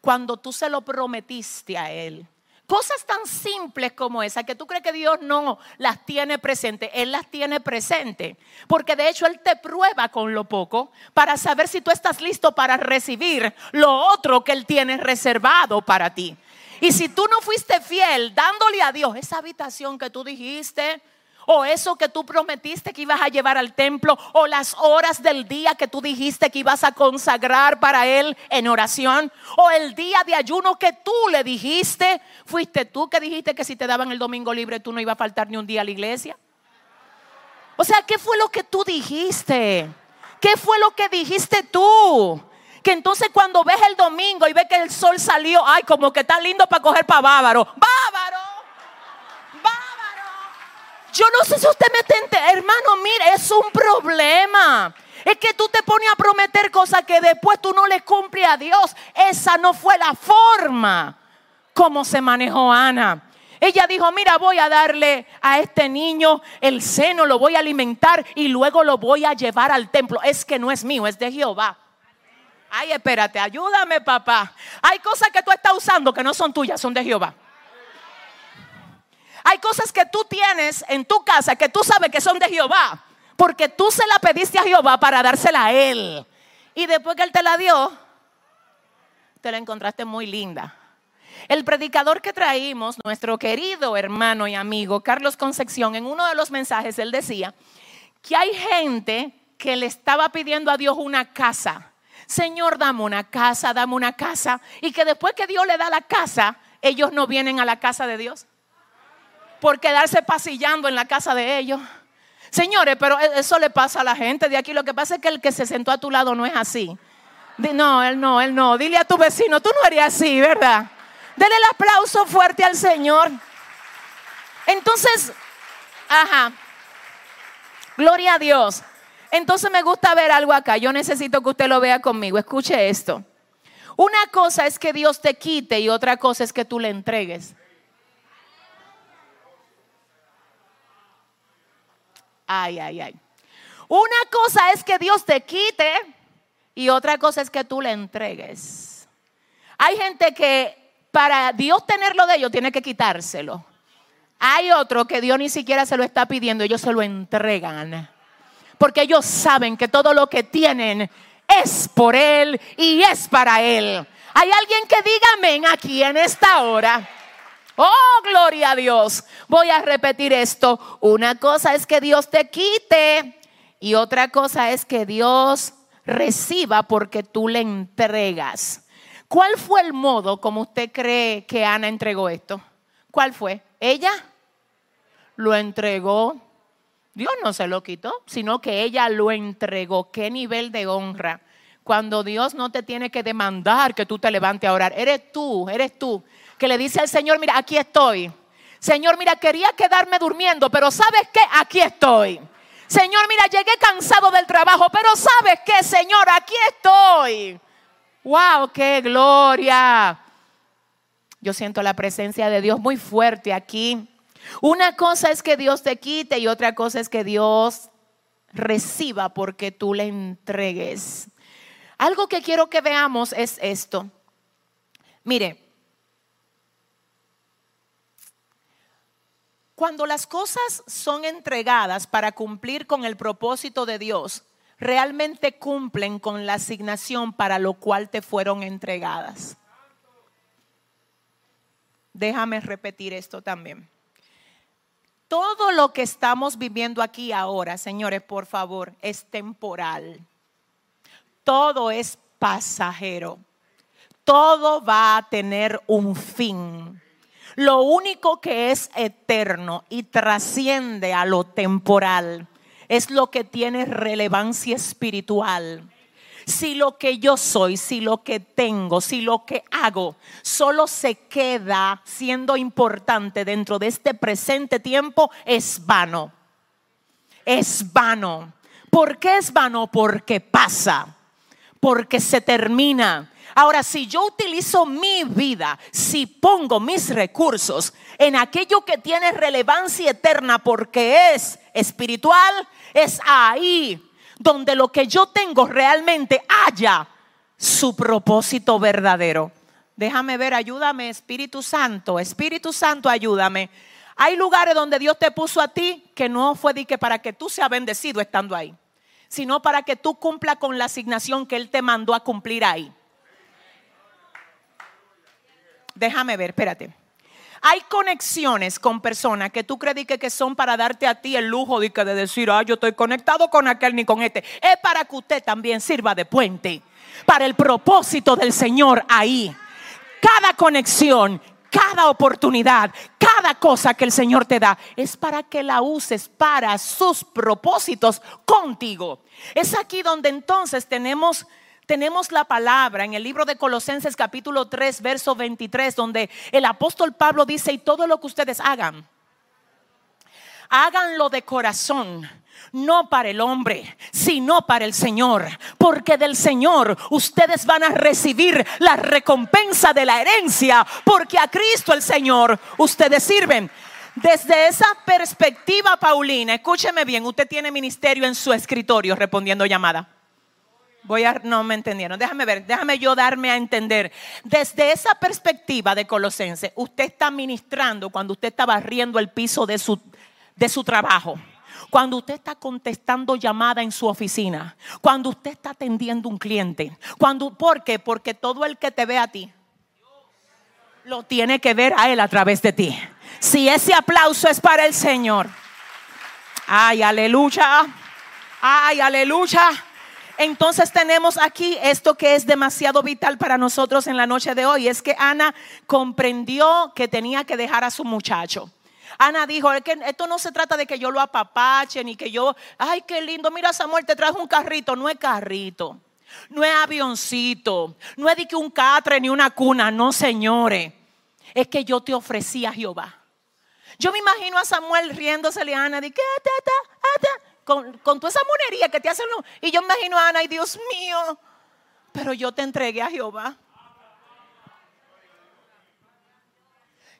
cuando tú se lo prometiste a él. Cosas tan simples como esa que tú crees que Dios no las tiene presente, Él las tiene presente. Porque de hecho Él te prueba con lo poco para saber si tú estás listo para recibir lo otro que Él tiene reservado para ti. Y si tú no fuiste fiel dándole a Dios esa habitación que tú dijiste, o eso que tú prometiste que ibas a llevar al templo, o las horas del día que tú dijiste que ibas a consagrar para Él en oración, o el día de ayuno que tú le dijiste, fuiste tú que dijiste que si te daban el domingo libre tú no ibas a faltar ni un día a la iglesia. O sea, ¿qué fue lo que tú dijiste? ¿Qué fue lo que dijiste tú? Que entonces cuando ves el domingo y ves que el sol salió, ay, como que está lindo para coger para bávaro. Bávaro. Yo no sé si usted me entiende, hermano, mire, es un problema. Es que tú te pones a prometer cosas que después tú no le cumples a Dios. Esa no fue la forma como se manejó Ana. Ella dijo, mira, voy a darle a este niño el seno, lo voy a alimentar y luego lo voy a llevar al templo. Es que no es mío, es de Jehová. Ay, espérate, ayúdame, papá. Hay cosas que tú estás usando que no son tuyas, son de Jehová. Hay cosas que tú tienes en tu casa que tú sabes que son de Jehová, porque tú se la pediste a Jehová para dársela a Él. Y después que Él te la dio, te la encontraste muy linda. El predicador que traímos, nuestro querido hermano y amigo Carlos Concepción, en uno de los mensajes, él decía que hay gente que le estaba pidiendo a Dios una casa. Señor, dame una casa, dame una casa. Y que después que Dios le da la casa, ellos no vienen a la casa de Dios por quedarse pasillando en la casa de ellos. Señores, pero e-, eso le pasa a la gente de aquí. Lo que pasa es que el que se sentó a tu lado no es así. No, él no, él no. Dile a tu vecino, tú no eres así, ¿verdad? Dele el aplauso fuerte al Señor. Entonces, ajá. Gloria a Dios. Entonces me gusta ver algo acá. Yo necesito que usted lo vea conmigo. Escuche esto. Una cosa es que Dios te quite y otra cosa es que tú le entregues. Ay, ay, ay. Una cosa es que Dios te quite y otra cosa es que tú le entregues. Hay gente que para Dios tenerlo de ellos tiene que quitárselo. Hay otro que Dios ni siquiera se lo está pidiendo, ellos se lo entregan. Porque ellos saben que todo lo que tienen es por Él y es para Él. Hay alguien que diga amén aquí en esta hora. Oh, gloria a Dios. Voy a repetir esto. Una cosa es que Dios te quite y otra cosa es que Dios reciba porque tú le entregas. ¿Cuál fue el modo como usted cree que Ana entregó esto? ¿Cuál fue? ¿Ella? Lo entregó. Dios no se lo quitó, sino que ella lo entregó. ¿Qué nivel de honra? Cuando Dios no te tiene que demandar que tú te levantes a orar. Eres tú, eres tú que le dice al Señor, mira, aquí estoy. Señor, mira, quería quedarme durmiendo, pero ¿sabes qué? Aquí estoy. Señor, mira, llegué cansado del trabajo, pero ¿sabes qué, Señor? Aquí estoy. ¡Wow! ¡Qué gloria! Yo siento la presencia de Dios muy fuerte aquí. Una cosa es que Dios te quite y otra cosa es que Dios reciba porque tú le entregues. Algo que quiero que veamos es esto. Mire, cuando las cosas son entregadas para cumplir con el propósito de Dios, realmente cumplen con la asignación para lo cual te fueron entregadas. Déjame repetir esto también. Todo lo que estamos viviendo aquí ahora, señores, por favor, es temporal. Todo es pasajero. Todo va a tener un fin. Lo único que es eterno y trasciende a lo temporal es lo que tiene relevancia espiritual si lo que yo soy, si lo que tengo, si lo que hago solo se queda siendo importante dentro de este presente tiempo, es vano. Es vano. ¿Por qué es vano? Porque pasa, porque se termina. Ahora, si yo utilizo mi vida, si pongo mis recursos en aquello que tiene relevancia eterna porque es espiritual, es ahí donde lo que yo tengo realmente haya su propósito verdadero. Déjame ver, ayúdame, Espíritu Santo, Espíritu Santo, ayúdame. Hay lugares donde Dios te puso a ti que no fue de que para que tú seas bendecido estando ahí, sino para que tú cumpla con la asignación que Él te mandó a cumplir ahí. Déjame ver, espérate. Hay conexiones con personas que tú crees que, son para darte a ti el lujo de, de decir, ah, yo estoy conectado con aquel ni con este. Es para que usted también sirva de puente para el propósito del Señor ahí. Cada conexión, cada oportunidad, cada cosa que el Señor te da es para que la uses para sus propósitos contigo. Es aquí donde entonces tenemos tenemos la palabra en el libro de Colosenses capítulo 3, verso 23, donde el apóstol Pablo dice, y todo lo que ustedes hagan, háganlo de corazón. No para el hombre, sino para el Señor. Porque del Señor ustedes van a recibir la recompensa de la herencia. Porque a Cristo el Señor ustedes sirven. Desde esa perspectiva, Paulina, escúcheme bien, usted tiene ministerio en su escritorio respondiendo llamada. Voy a, no me entendieron. Déjame ver, déjame yo darme a entender. Desde esa perspectiva de Colosense, usted está ministrando cuando usted está barriendo el piso de su, de su trabajo. Cuando usted está contestando llamada en su oficina, cuando usted está atendiendo un cliente, cuando, ¿por qué? Porque todo el que te ve a ti lo tiene que ver a él a través de ti. Si ese aplauso es para el Señor, ay, aleluya, ay, aleluya. Entonces tenemos aquí esto que es demasiado vital para nosotros en la noche de hoy. Es que Ana comprendió que tenía que dejar a su muchacho. Ana dijo, es que esto no se trata de que yo lo apapache, ni que yo, ay, qué lindo, mira Samuel, te trajo un carrito. No es carrito, no es avioncito, no es de que un catre ni una cuna, no señores. Es que yo te ofrecí a Jehová. Yo me imagino a Samuel riéndose a Ana, de que, con, toda esa monería que te hacen. Y yo imagino a Ana, y Dios mío, pero yo te entregué a Jehová.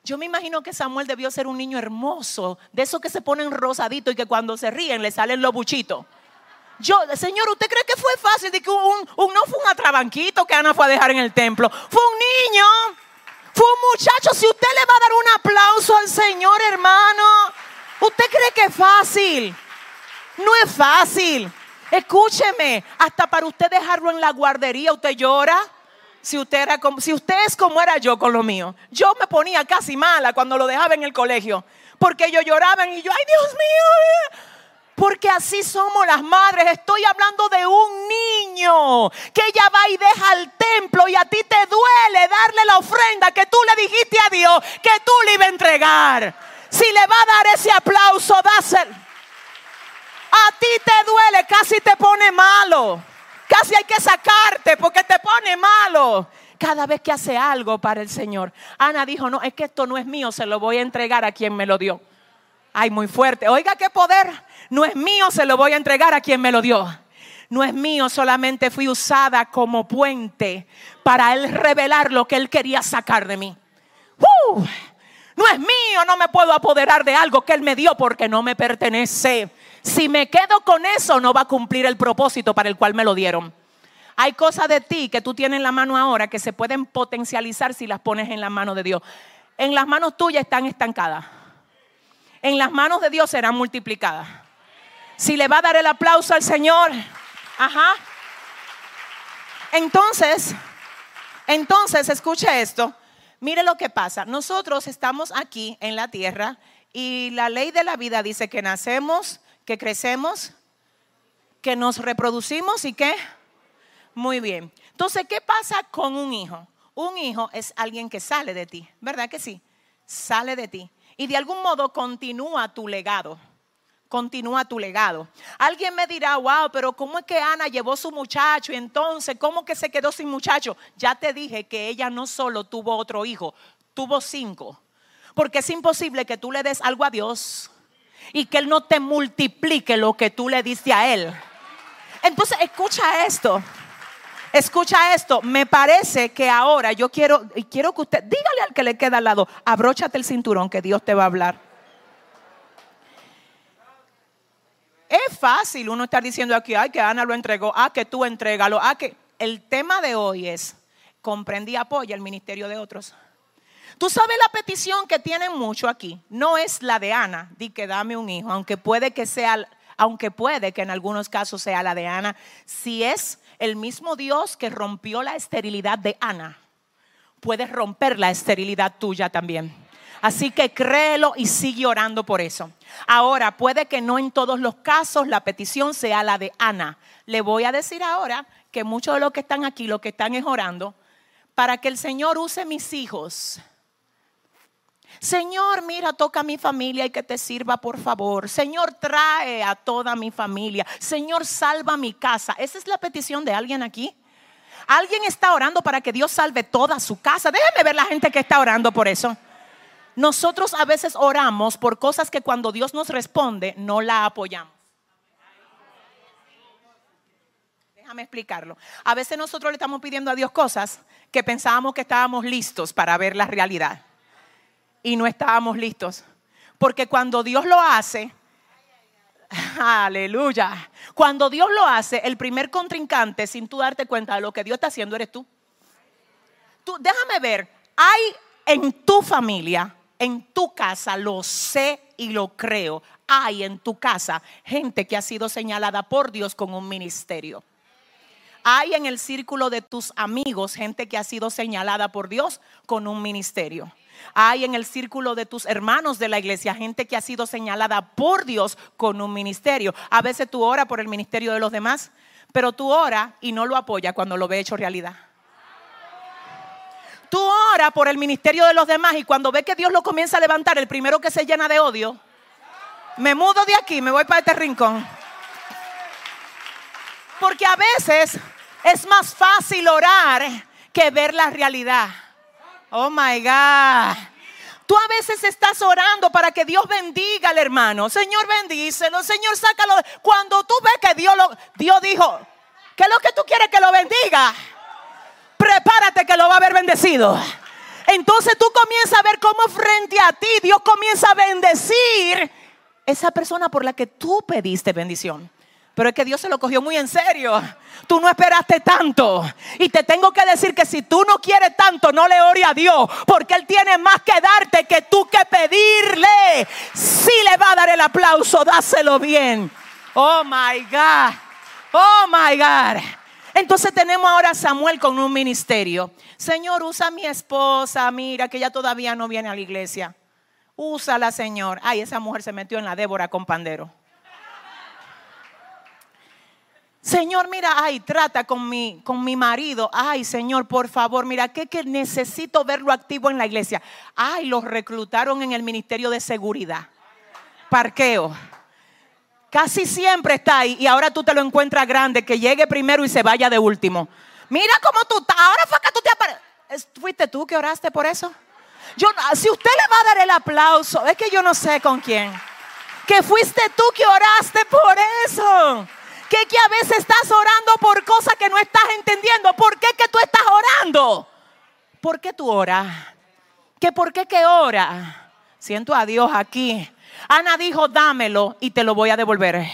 Yo me imagino que Samuel debió ser un niño hermoso, de esos que se ponen rosaditos y que cuando se ríen le salen los buchitos. Yo, Señor, ¿usted cree que fue fácil de que un, no fue un atrabanquito que Ana fue a dejar en el templo? Fue un niño, fue un muchacho. Si usted le va a dar un aplauso al Señor, hermano, ¿usted cree que es fácil? No es fácil. Escúcheme, hasta para usted dejarlo en la guardería, usted llora. Si usted, era como, si es como era yo con lo mío, yo me ponía casi mala cuando lo dejaba en el colegio, porque ellos lloraban y yo, ay Dios mío, porque así somos las madres. Estoy hablando de un niño que ella va y deja al templo y a ti te duele darle la ofrenda que tú le dijiste a Dios que tú le ibas a entregar. Si le va a dar ese aplauso, dáselo. A ti te duele, casi te pone malo. Casi hay que sacarte porque te pone malo. cada vez que hace algo para el Señor. Ana dijo, no, es que esto no es mío, se lo voy a entregar a quien me lo dio. Ay, muy fuerte. Oiga qué poder. No es mío, se lo voy a entregar a quien me lo dio. No es mío, solamente fui usada como puente para él revelar lo que él quería sacar de mí. No es mío, no me puedo apoderar de algo que él me dio porque no me pertenece. Si me quedo con eso, no va a cumplir el propósito para el cual me lo dieron. Hay cosas de ti que tú tienes en la mano ahora que se pueden potencializar si las pones en la mano de Dios. En las manos tuyas están estancadas. En las manos de Dios serán multiplicadas. Si le va a dar el aplauso al Señor, ajá. Entonces, entonces, escuche esto. Mire lo que pasa. Nosotros estamos aquí en la tierra y la ley de la vida dice que nacemos, que crecemos, que nos reproducimos y que muy bien. Entonces, ¿qué pasa con un hijo? Un hijo es alguien que sale de ti, ¿verdad que sí? Sale de ti. Y de algún modo continúa tu legado. Continúa tu legado. Alguien me dirá, wow, pero ¿cómo es que Ana llevó su muchacho y entonces, ¿cómo que se quedó sin muchacho? Ya te dije que ella no solo tuvo otro hijo, tuvo cinco. Porque es imposible que tú le des algo a Dios y que Él no te multiplique lo que tú le diste a Él. Entonces, escucha esto. Escucha esto, me parece que ahora yo quiero, y quiero que usted, dígale al que le queda al lado, abróchate el cinturón que Dios te va a hablar. Es fácil uno estar diciendo aquí, ay, que Ana lo entregó, ah, que tú entrégalo, ah, que el tema de hoy es, comprendí y apoya el ministerio de otros. Tú sabes la petición que tienen mucho aquí, no es la de Ana, di que dame un hijo, aunque puede que sea, aunque puede que en algunos casos sea la de Ana, si es el mismo Dios que rompió la esterilidad de Ana puede romper la esterilidad tuya también. Así que créelo y sigue orando por eso. Ahora, puede que no en todos los casos la petición sea la de Ana. Le voy a decir ahora que muchos de los que están aquí, lo que están es orando, para que el Señor use mis hijos Señor, mira, toca a mi familia y que te sirva, por favor. Señor, trae a toda mi familia. Señor, salva mi casa. Esa es la petición de alguien aquí. Alguien está orando para que Dios salve toda su casa. Déjeme ver la gente que está orando por eso. Nosotros a veces oramos por cosas que cuando Dios nos responde no la apoyamos. Déjame explicarlo. A veces nosotros le estamos pidiendo a Dios cosas que pensábamos que estábamos listos para ver la realidad y no estábamos listos. Porque cuando Dios lo hace, aleluya, cuando Dios lo hace, el primer contrincante, sin tú darte cuenta de lo que Dios está haciendo, eres tú. Tú, déjame ver, hay en tu familia, en tu casa, lo sé y lo creo, hay en tu casa gente que ha sido señalada por Dios con un ministerio. Hay en el círculo de tus amigos gente que ha sido señalada por Dios con un ministerio. Hay en el círculo de tus hermanos de la iglesia gente que ha sido señalada por Dios con un ministerio. A veces tú oras por el ministerio de los demás, pero tú oras y no lo apoyas cuando lo ve hecho realidad. Tú oras por el ministerio de los demás y cuando ve que Dios lo comienza a levantar, el primero que se llena de odio, me mudo de aquí, me voy para este rincón. Porque a veces es más fácil orar que ver la realidad. Oh my God. Tú a veces estás orando para que Dios bendiga al hermano. Señor, bendícelo. Señor, sácalo. Cuando tú ves que Dios, lo, Dios dijo, ¿qué es lo que tú quieres que lo bendiga? Prepárate que lo va a haber bendecido. Entonces tú comienzas a ver cómo frente a ti Dios comienza a bendecir esa persona por la que tú pediste bendición. Pero es que Dios se lo cogió muy en serio. Tú no esperaste tanto. Y te tengo que decir que si tú no quieres tanto, no le ore a Dios. Porque Él tiene más que darte que tú que pedirle. Si le va a dar el aplauso, dáselo bien. Oh my God. Oh my God. Entonces tenemos ahora a Samuel con un ministerio. Señor, usa a mi esposa. Mira que ella todavía no viene a la iglesia. Úsala, Señor. Ay, esa mujer se metió en la Débora con pandero. Señor, mira, ay, trata con mi, con mi marido. Ay, Señor, por favor, mira, que, que necesito verlo activo en la iglesia. Ay, los reclutaron en el Ministerio de Seguridad. Parqueo. Casi siempre está ahí y ahora tú te lo encuentras grande, que llegue primero y se vaya de último. Mira cómo tú. Ahora fue que tú te apareces. ¿Fuiste tú que oraste por eso? Yo, si usted le va a dar el aplauso, es que yo no sé con quién. Que fuiste tú que oraste por eso. Que, que a veces estás orando por cosas que no estás entendiendo. ¿Por qué que tú estás orando? ¿Por qué tú oras? ¿Que por qué que ora? Siento a Dios aquí. Ana dijo, dámelo y te lo voy a devolver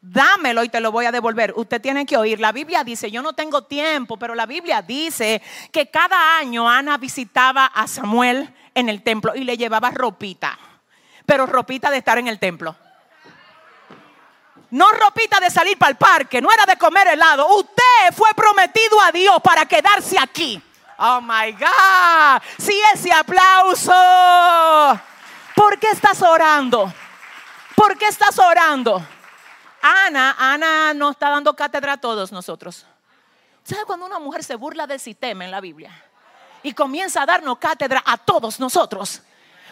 dámelo y te lo voy a devolver. Usted tiene que oír. La Biblia dice, yo no tengo tiempo, pero la Biblia dice que cada año Ana visitaba a Samuel en el templo y le llevaba ropita, pero ropita de estar en el templo. No ropita de salir para el parque, no era de comer helado. Usted fue prometido a Dios para quedarse aquí. Oh my God. Sí, ese aplauso. ¿Por qué estás orando? ¿Por qué estás orando? Ana, Ana nos está dando cátedra a todos nosotros. ¿Sabe cuando una mujer se burla del sistema en la Biblia? Y comienza a darnos cátedra a todos nosotros.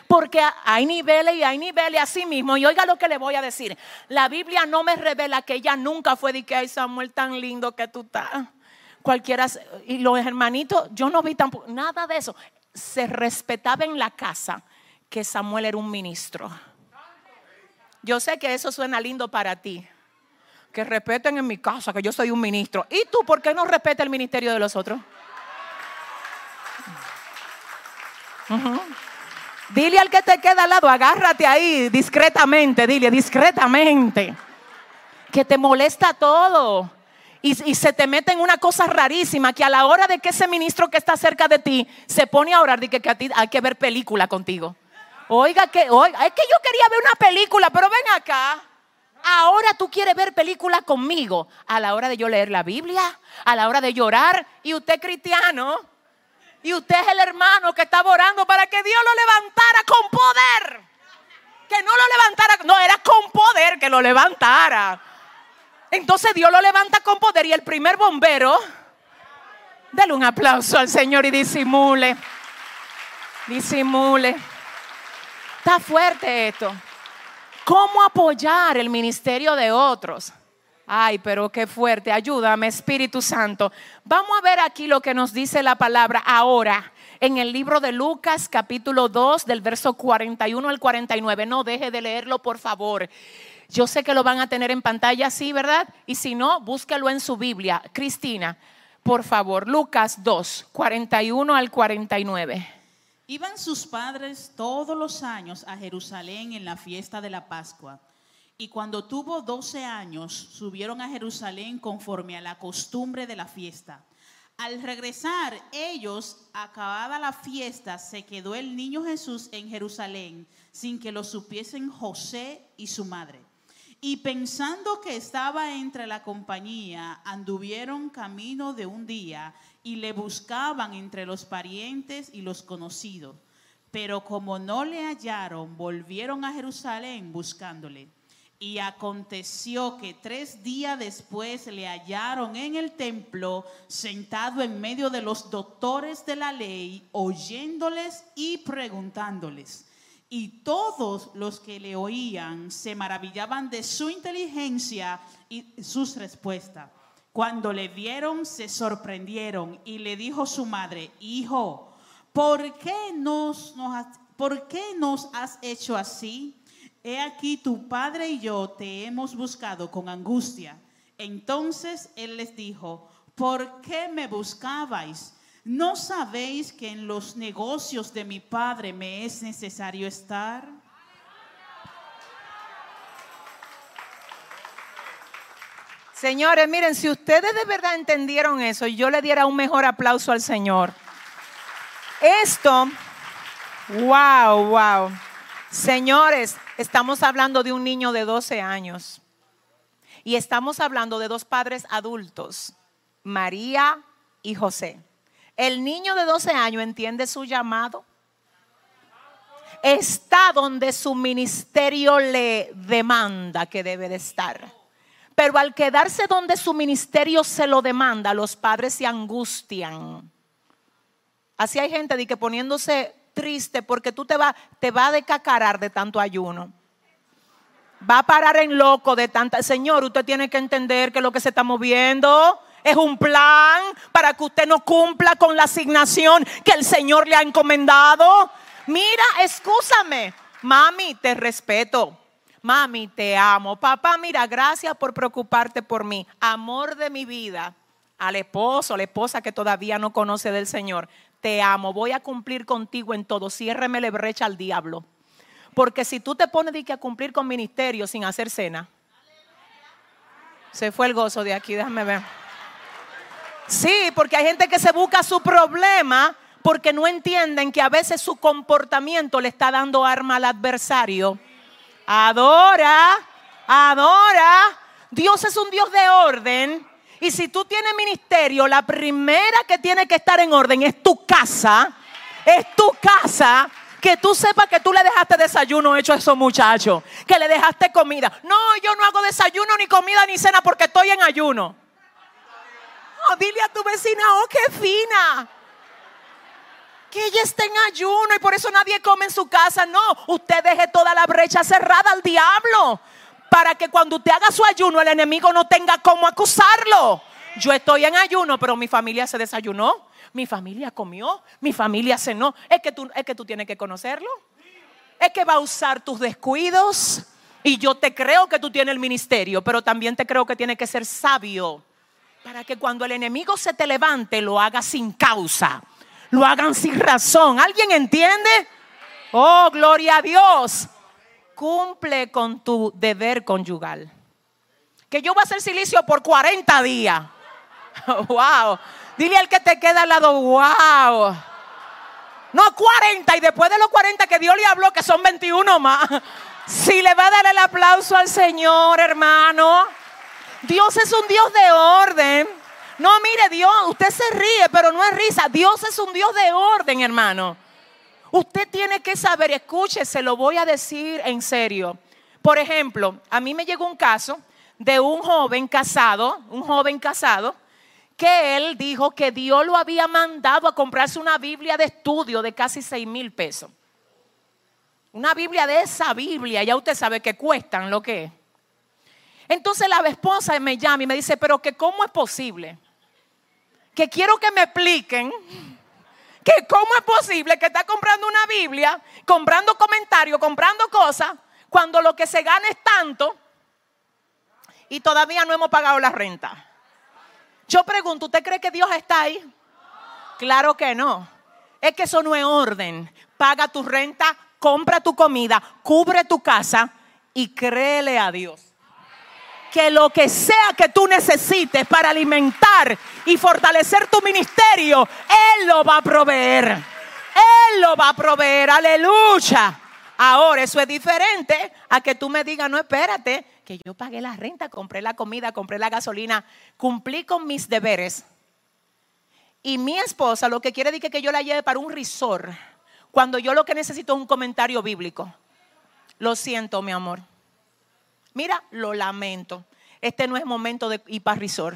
Porque hay niveles y hay niveles así mismo. Y oiga lo que le voy a decir. La Biblia no me revela que ella nunca fue de que, ay Samuel, tan lindo que tú estás. Cualquiera, y los hermanitos, yo no vi tampoco, nada de eso. Se respetaba en la casa que Samuel era un ministro. Yo sé que eso suena lindo para ti que respeten en mi casa, que yo soy un ministro. ¿Y tú por qué no respetas el ministerio de los otros? Dile al que te queda al lado, agárrate ahí discretamente, dile discretamente, que te molesta todo. Y, se te mete en una cosa rarísima, que a la hora de que ese ministro que está cerca de ti se pone a orar, dice que, a ti hay que ver película contigo. Oiga, que, oiga, es que yo quería ver una película, pero ven acá. Ahora tú quieres ver película conmigo. A la hora de yo leer la Biblia, a la hora de llorar. Y usted cristiano. Y usted es el hermano que estaba orando para que Dios lo levantara con poder. Que no lo levantara. No, era con poder que lo levantara. Entonces Dios lo levanta con poder. Y el primer bombero. Dale un aplauso al Señor y disimule. Disimule. Está fuerte esto. ¿Cómo apoyar el ministerio de otros? Ay, pero qué fuerte. Ayúdame, Espíritu Santo. Vamos a ver aquí lo que nos dice la palabra ahora en el libro de Lucas capítulo 2 del verso 41 al 49. No deje de leerlo, por favor. Yo sé que lo van a tener en pantalla, sí, ¿verdad? Y si no, búsquelo en su Biblia. Cristina, por favor, Lucas 2, 41 al 49. Iban sus padres todos los años a Jerusalén en la fiesta de la Pascua. Y cuando tuvo doce años, subieron a Jerusalén conforme a la costumbre de la fiesta. Al regresar ellos, acabada la fiesta, se quedó el niño Jesús en Jerusalén sin que lo supiesen José y su madre. Y pensando que estaba entre la compañía, anduvieron camino de un día y le buscaban entre los parientes y los conocidos. Pero como no le hallaron, volvieron a Jerusalén buscándole. Y aconteció que tres días después le hallaron en el templo, sentado en medio de los doctores de la ley, oyéndoles y preguntándoles. Y todos los que le oían se maravillaban de su inteligencia y sus respuestas. Cuando le vieron, se sorprendieron y le dijo su madre, hijo, ¿por qué nos, ¿por qué nos has hecho así? He aquí tu padre y yo te hemos buscado con angustia. Entonces él les dijo, ¿por qué me buscabais? ¿No sabéis que en los negocios de mi padre me es necesario estar? Señores, miren, si ustedes de verdad entendieron eso, yo le diera un mejor aplauso al Señor. Esto, wow, wow. Señores, estamos hablando de un niño de 12 años. Y estamos hablando de dos padres adultos, María y José. El niño de 12 años entiende su llamado. Está donde su ministerio le demanda que debe de estar. Pero al quedarse donde su ministerio se lo demanda, los padres se angustian. Así hay gente de que poniéndose triste porque tú te vas te va a decacarar de tanto ayuno. Va a parar en loco de tanta. Señor, usted tiene que entender que lo que se está moviendo Es un plan para que usted no cumpla con la asignación que el Señor le ha encomendado. Mira, escúchame. Mami, te respeto. Mami, te amo. Papá, mira, gracias por preocuparte por mí. Amor de mi vida. Al esposo, la esposa que todavía no conoce del Señor. Te amo. Voy a cumplir contigo en todo. Ciérreme la brecha al diablo. Porque si tú te pones de a cumplir con ministerio sin hacer cena, se fue el gozo de aquí, déjame ver. Sí, porque hay gente que se busca su problema porque no entienden que a veces su comportamiento le está dando arma al adversario. Adora, adora. Dios es un Dios de orden. Y si tú tienes ministerio, la primera que tiene que estar en orden es tu casa. Es tu casa que tú sepas que tú le dejaste desayuno hecho a esos muchachos, que le dejaste comida. No, yo no hago desayuno, ni comida, ni cena porque estoy en ayuno. dile a tu vecina, oh, qué fina. Que ella esté en ayuno y por eso nadie come en su casa. No, usted deje toda la brecha cerrada al diablo para que cuando usted haga su ayuno el enemigo no tenga cómo acusarlo. Yo estoy en ayuno, pero mi familia se desayunó mi familia comió, mi familia cenó. Es que tú, es que tú tienes que conocerlo. Es que va a usar tus descuidos. Y yo te creo que tú tienes el ministerio, pero también te creo que tienes que ser sabio. Para que cuando el enemigo se te levante, lo haga sin causa. Lo hagan sin razón. ¿Alguien entiende? Oh, gloria a Dios. Cumple con tu deber conyugal. Que yo voy a hacer silicio por 40 días. *laughs* wow. Dile al que te queda al lado, wow. No 40 y después de los 40 que Dios le habló, que son 21 más. *laughs* Si le va a dar el aplauso al Señor, hermano. Dios es un Dios de orden. No, mire, Dios, usted se ríe, pero no es risa. Dios es un Dios de orden, hermano. Usted tiene que saber, escuche, se lo voy a decir en serio. Por ejemplo, a mí me llegó un caso de un joven casado, un joven casado, que él dijo que Dios lo había mandado a comprarse una Biblia de estudio de casi 6 mil pesos. Una Biblia de esa Biblia, ya usted sabe que cuestan lo que es. Entonces la esposa me llama y me dice, pero que cómo es posible, que quiero que me expliquen que cómo es posible que está comprando una Biblia, comprando comentarios, comprando cosas, cuando lo que se gana es tanto y todavía no hemos pagado la renta. Yo pregunto, ¿usted cree que Dios está ahí? Claro que no. Es que eso no es orden. Paga tu renta, compra tu comida, cubre tu casa y créele a Dios. Que lo que sea que tú necesites para alimentar y fortalecer tu ministerio, Él lo va a proveer. Él lo va a proveer. Aleluya. Ahora, eso es diferente a que tú me digas, no, espérate, que yo pagué la renta, compré la comida, compré la gasolina, cumplí con mis deberes. Y mi esposa lo que quiere decir que yo la lleve para un resort, cuando yo lo que necesito es un comentario bíblico. Lo siento, mi amor. Mira, lo lamento. Este no es momento de ir para resort.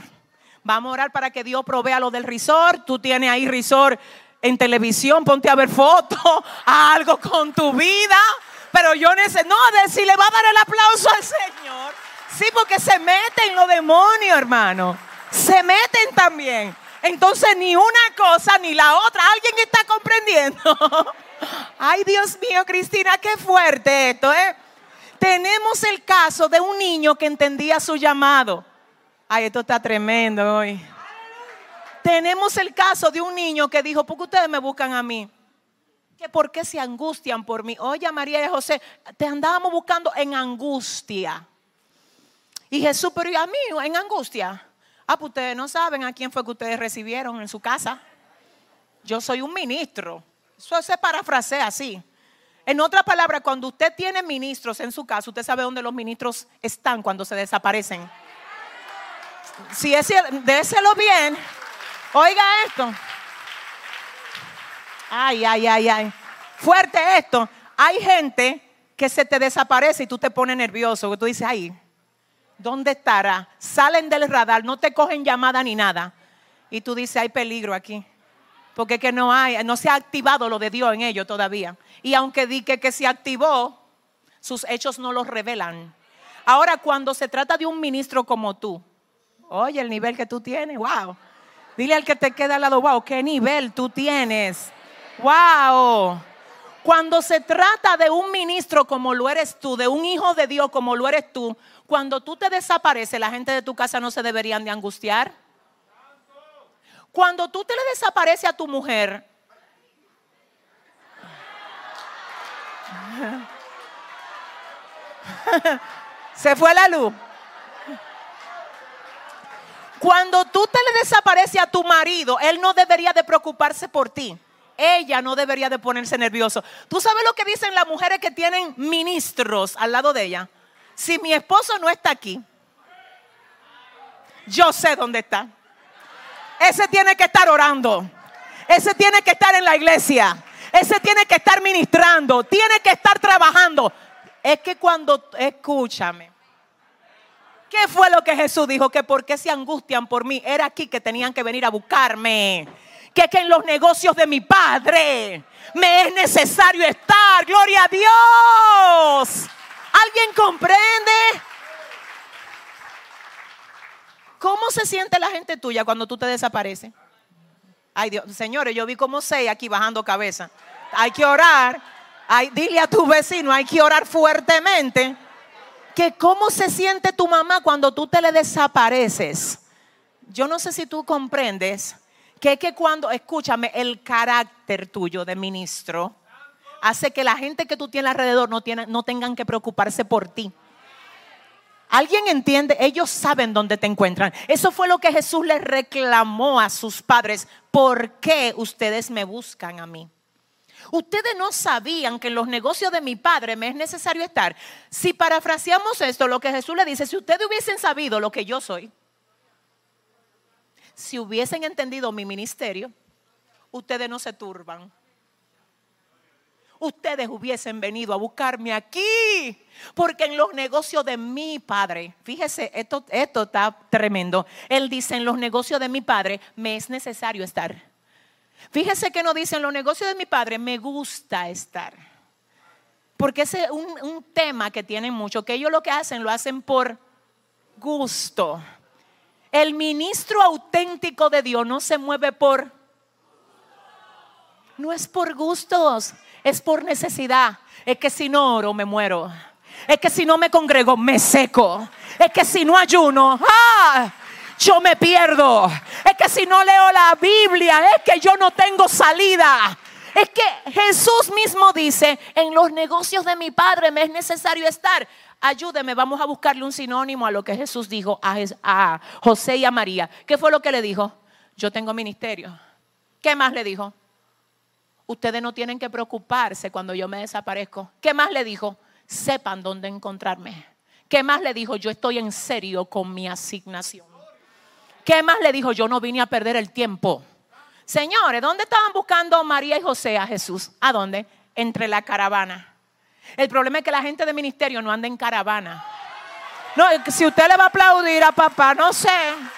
Vamos a orar para que Dios provea lo del resort. Tú tienes ahí resort en televisión, ponte a ver fotos, *laughs* algo con tu vida. Pero yo necesito, no, si le va a dar el aplauso al Señor. Sí, porque se meten los demonios, hermano. Se meten también. Entonces ni una cosa ni la otra. ¿Alguien está comprendiendo? *laughs* Ay, Dios mío, Cristina, qué fuerte esto, ¿eh? Tenemos el caso de un niño que entendía su llamado. Ay, esto está tremendo hoy. Tenemos el caso de un niño que dijo, ¿por qué ustedes me buscan a mí? que por qué se angustian por mí. Oye, María y José, te andábamos buscando en angustia. Y Jesús, pero ¿y a mí en angustia? Ah, pues ustedes no saben a quién fue que ustedes recibieron en su casa. Yo soy un ministro. Eso se parafrasea así. En otra palabra, cuando usted tiene ministros en su casa, usted sabe dónde los ministros están cuando se desaparecen. Si es, déselo bien. Oiga esto. Ay, ay, ay, ay. Fuerte esto. Hay gente que se te desaparece y tú te pones nervioso. Que tú dices, ay, ¿dónde estará? Salen del radar, no te cogen llamada ni nada. Y tú dices, hay peligro aquí. Porque que no hay, no se ha activado lo de Dios en ellos todavía. Y aunque di que, se activó, sus hechos no los revelan. Ahora, cuando se trata de un ministro como tú, Oye, el nivel que tú tienes, wow. Dile al que te queda al lado, wow, qué nivel tú tienes. Wow. Cuando se trata de un ministro como lo eres tú, de un hijo de Dios como lo eres tú, cuando tú te desapareces, la gente de tu casa no se deberían de angustiar. Cuando tú te le desapareces a tu mujer, *laughs* se fue la luz. Cuando tú te le desapareces a tu marido, él no debería de preocuparse por ti. Ella no debería de ponerse nervioso. ¿Tú sabes lo que dicen las mujeres que tienen ministros al lado de ella? Si mi esposo no está aquí, yo sé dónde está. Ese tiene que estar orando. Ese tiene que estar en la iglesia. Ese tiene que estar ministrando. Tiene que estar trabajando. Es que cuando, escúchame. ¿Qué fue lo que Jesús dijo? Que por qué se angustian por mí. Era aquí que tenían que venir a buscarme. Que, que en los negocios de mi Padre me es necesario estar. Gloria a Dios. ¿Alguien comprende? ¿Cómo se siente la gente tuya cuando tú te desapareces? Ay Dios, señores, yo vi como seis aquí bajando cabeza. Hay que orar. dile a tu vecino, hay que orar fuertemente. Que cómo se siente tu mamá cuando tú te le desapareces. Yo no sé si tú comprendes que es que cuando, escúchame, el carácter tuyo de ministro hace que la gente que tú tienes alrededor no, no tengan que preocuparse por ti. ¿Alguien entiende? Ellos saben dónde te encuentran. Eso fue lo que Jesús les reclamó a sus padres. ¿Por qué ustedes me buscan a mí? Ustedes no sabían que en los negocios de mi padre me es necesario estar. Si parafraseamos esto, lo que Jesús le dice, si ustedes hubiesen sabido lo que yo soy, si hubiesen entendido mi ministerio, ustedes no se turban ustedes hubiesen venido a buscarme aquí. Porque en los negocios de mi padre, fíjese, esto, esto está tremendo. Él dice, en los negocios de mi padre me es necesario estar. Fíjese que no dice, en los negocios de mi padre me gusta estar. Porque ese es un, un tema que tienen mucho, que ellos lo que hacen lo hacen por gusto. El ministro auténtico de Dios no se mueve por... No es por gustos es por necesidad. Es que si no oro me muero. Es que si no me congrego me seco. Es que si no ayuno, ¡ah! yo me pierdo. Es que si no leo la Biblia, es que yo no tengo salida. Es que Jesús mismo dice, en los negocios de mi Padre me es necesario estar. Ayúdeme, vamos a buscarle un sinónimo a lo que Jesús dijo a, a José y a María. ¿Qué fue lo que le dijo? Yo tengo ministerio. ¿Qué más le dijo? Ustedes no tienen que preocuparse cuando yo me desaparezco. ¿Qué más le dijo? Sepan dónde encontrarme. ¿Qué más le dijo? Yo estoy en serio con mi asignación. ¿Qué más le dijo? Yo no vine a perder el tiempo. Señores, ¿dónde estaban buscando María y José a Jesús? ¿A dónde? Entre la caravana. El problema es que la gente de ministerio no anda en caravana. No, si usted le va a aplaudir a papá, no sé,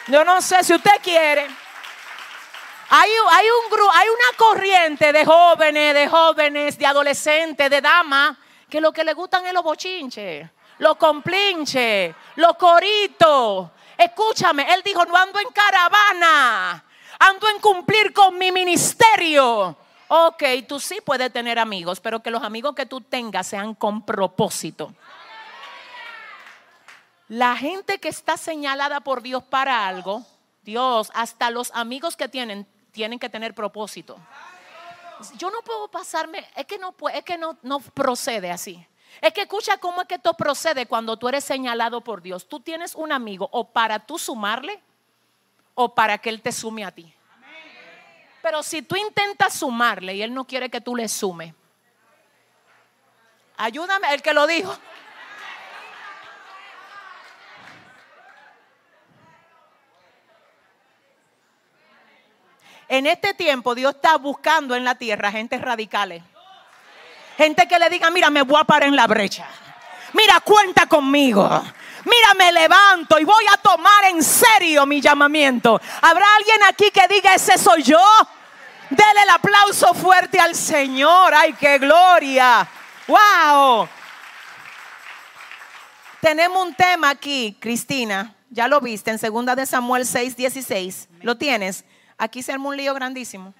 yo no sé si usted quiere. Hay, un hay una corriente de jóvenes, de jóvenes, de adolescentes, de damas, que lo que le gustan es los bochinches, los complinches, los coritos. Escúchame, él dijo, no ando en caravana, ando en cumplir con mi ministerio. Ok, tú sí puedes tener amigos, pero que los amigos que tú tengas sean con propósito. La gente que está señalada por Dios para algo, Dios, hasta los amigos que tienen, tienen que tener propósito. Yo no puedo pasarme, es que no, es que no, no procede así. Es que escucha cómo es que esto procede cuando tú eres señalado por Dios. Tú tienes un amigo o para tú sumarle o para que Él te sume a ti. Pero si tú intentas sumarle y Él no quiere que tú le sume, ayúdame, el que lo dijo. En este tiempo Dios está buscando en la tierra gente radicales. Gente que le diga, mira, me voy a parar en la brecha. Mira, cuenta conmigo. Mira, me levanto y voy a tomar en serio mi llamamiento. ¿Habrá alguien aquí que diga, ese soy yo? Dele el aplauso fuerte al Señor. ¡Ay, qué gloria! ¡Wow! Tenemos un tema aquí, Cristina. Ya lo viste en segunda de Samuel 6, 16. ¿Lo tienes? Aquí se armó un lío grandísimo.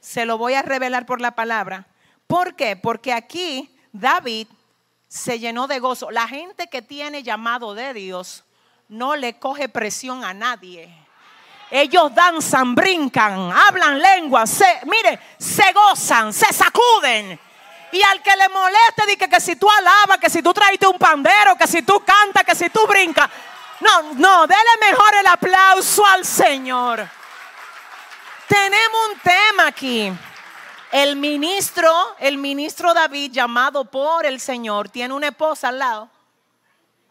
Se lo voy a revelar por la palabra. ¿Por qué? Porque aquí David se llenó de gozo. La gente que tiene llamado de Dios no le coge presión a nadie. Ellos danzan, brincan, hablan lenguas, se, mire, se gozan, se sacuden. Y al que le moleste, dice que, si tú alabas, que si tú traiste un pandero, que si tú cantas, que si tú brincas. No, no, dele mejor el aplauso al Señor. Tenemos un tema aquí. El ministro, el ministro David, llamado por el Señor, tiene una esposa al lado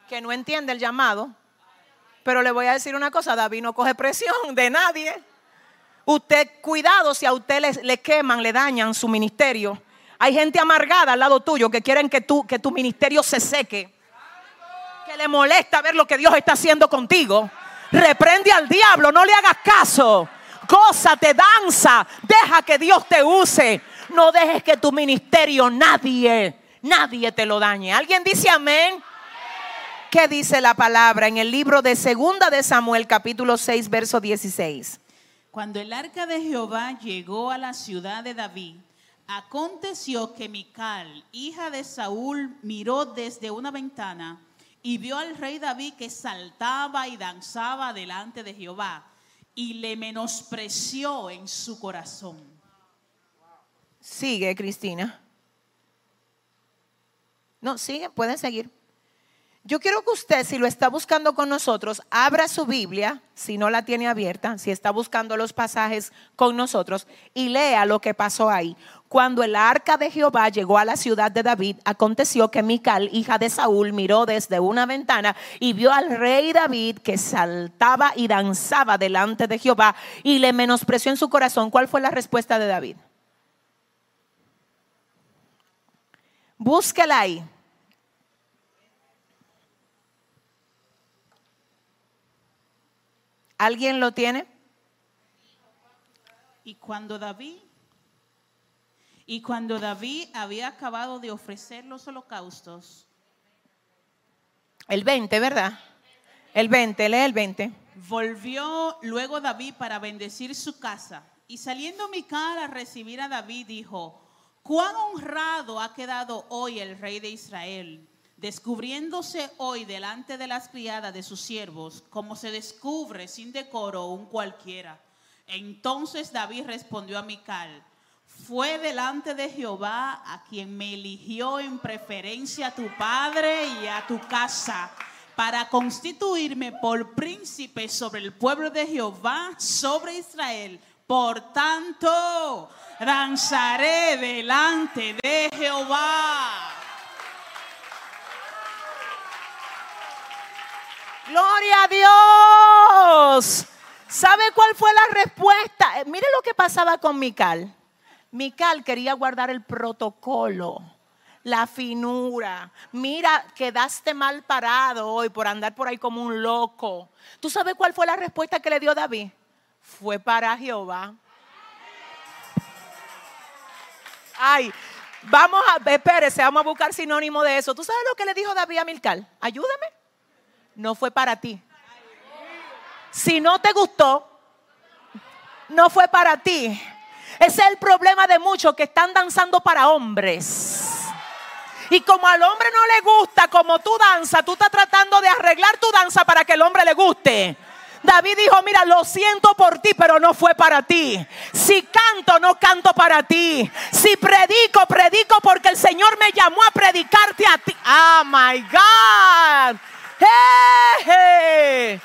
que no entiende el llamado. Pero le voy a decir una cosa, David no coge presión de nadie. Usted, cuidado si a usted le, queman, le dañan su ministerio. Hay gente amargada al lado tuyo que quieren que, tú, que tu ministerio se seque. Que le molesta ver lo que Dios está haciendo contigo. Reprende al diablo, no le hagas caso. Gózate, danza, deja que Dios te use. No dejes que tu ministerio nadie, nadie te lo dañe. ¿Alguien dice amén? ¿Qué dice la palabra en el libro de Segunda de Samuel, capítulo 6, verso 16? Cuando el arca de Jehová llegó a la ciudad de David, aconteció que Mical, hija de Saúl, miró desde una ventana y vio al rey David que saltaba y danzaba delante de Jehová y le menospreció en su corazón. Sigue, Cristina. No, sigue, pueden seguir. Yo quiero que usted, si lo está buscando con nosotros, abra su Biblia, si no la tiene abierta, si está buscando los pasajes con nosotros, y lea lo que pasó ahí. Cuando el arca de Jehová llegó a la ciudad de David, aconteció que Mical, hija de Saúl, miró desde una ventana y vio al rey David que saltaba y danzaba delante de Jehová y le menospreció en su corazón. ¿Cuál fue la respuesta de David? Búsquela ahí. ¿Alguien lo tiene? Y cuando David y cuando David había acabado de ofrecer los holocaustos, El 20, ¿verdad? El 20, lee el 20. volvió luego David para bendecir su casa. Y saliendo Mical a recibir a David, dijo: Cuán honrado ha quedado hoy el rey de Israel, descubriéndose hoy delante de las criadas de sus siervos, como se descubre sin decoro un cualquiera. Entonces David respondió a Mical: Fue delante de Jehová a quien me eligió en preferencia a tu padre y a tu casa para constituirme por príncipe sobre el pueblo de Jehová, sobre Israel. Por tanto, danzaré delante de Jehová. Gloria a Dios. ¿Sabe cuál fue la respuesta? Eh, Mire lo que pasaba con Mical. Mical quería guardar el protocolo, la finura. Mira, quedaste mal parado hoy por andar por ahí como un loco. ¿Tú sabes cuál fue la respuesta que le dio David? Fue para Jehová. Ay, vamos a, espérese, vamos a buscar sinónimo de eso. ¿Tú sabes lo que le dijo David a Milcal? Ayúdame. No fue para ti. Si no te gustó, no fue para ti. Ese es el problema de muchos que están danzando para hombres. Y como al hombre no le gusta como tú danza, tú estás tratando de arreglar tu danza para que el hombre le guste. David dijo, mira, lo siento por ti, pero no fue para ti. Si canto, no canto para ti. Si predico, predico porque el Señor me llamó a predicarte a ti. Oh, my God. Hey,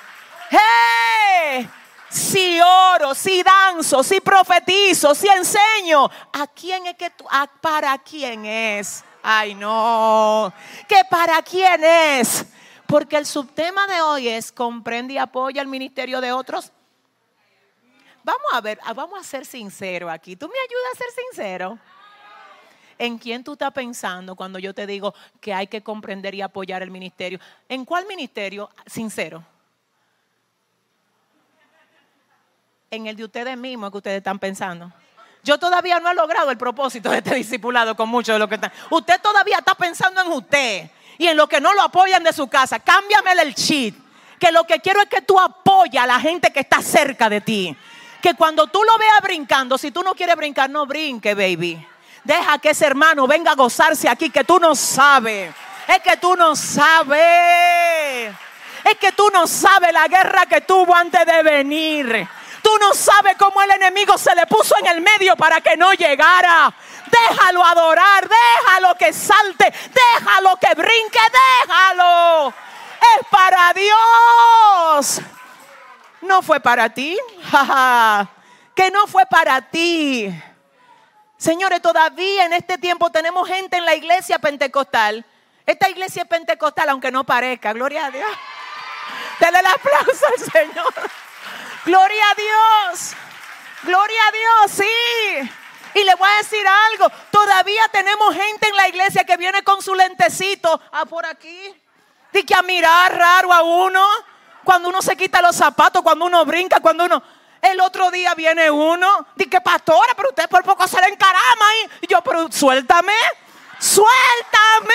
hey. Si oro, si danzo, si profetizo, si enseño, ¿a quién es que tú, para quién es? Ay, no, que para quién es. Porque el subtema de hoy es comprende y apoya el ministerio de otros. Vamos a ver, ah, vamos a ser sinceros aquí. ¿Tú me ayudas a ser sincero? ¿En quién tú estás pensando cuando yo te digo que hay que comprender y apoyar el ministerio? ¿En cuál ministerio? Sincero. En el de ustedes mismos que ustedes están pensando. Yo todavía no he logrado el propósito de este discipulado con muchos de los que están. Usted todavía está pensando en usted y en los que no lo apoyan de su casa. Cámbiamele el cheat. que lo que quiero es que tú apoyes a la gente que está cerca de ti. Que cuando tú lo veas brincando, si tú no quieres brincar, no brinque, baby. Deja que ese hermano venga a gozarse aquí, que tú no sabes. Es que tú no sabes. Es que tú no sabes la guerra que tuvo antes de venir. Tú no sabes cómo el enemigo se le puso en el medio para que no llegara. Déjalo adorar, déjalo que salte, déjalo que brinque, déjalo. Es para Dios. No fue para ti. *laughs* que no fue para ti. Señores, todavía en este tiempo tenemos gente en la iglesia pentecostal. Esta iglesia es pentecostal, aunque no parezca. Gloria a Dios. Dale el aplauso al Señor. Gloria a Dios. Gloria a Dios, sí. Y le voy a decir algo. Todavía tenemos gente en la iglesia que viene con su lentecito. Ah, por aquí. Y que a mirar raro a uno. Cuando uno se quita los zapatos, cuando uno brinca, cuando uno... El otro día viene uno. Dice que pastora, pero usted por poco se le encarama. Y yo, pero suéltame. Suéltame.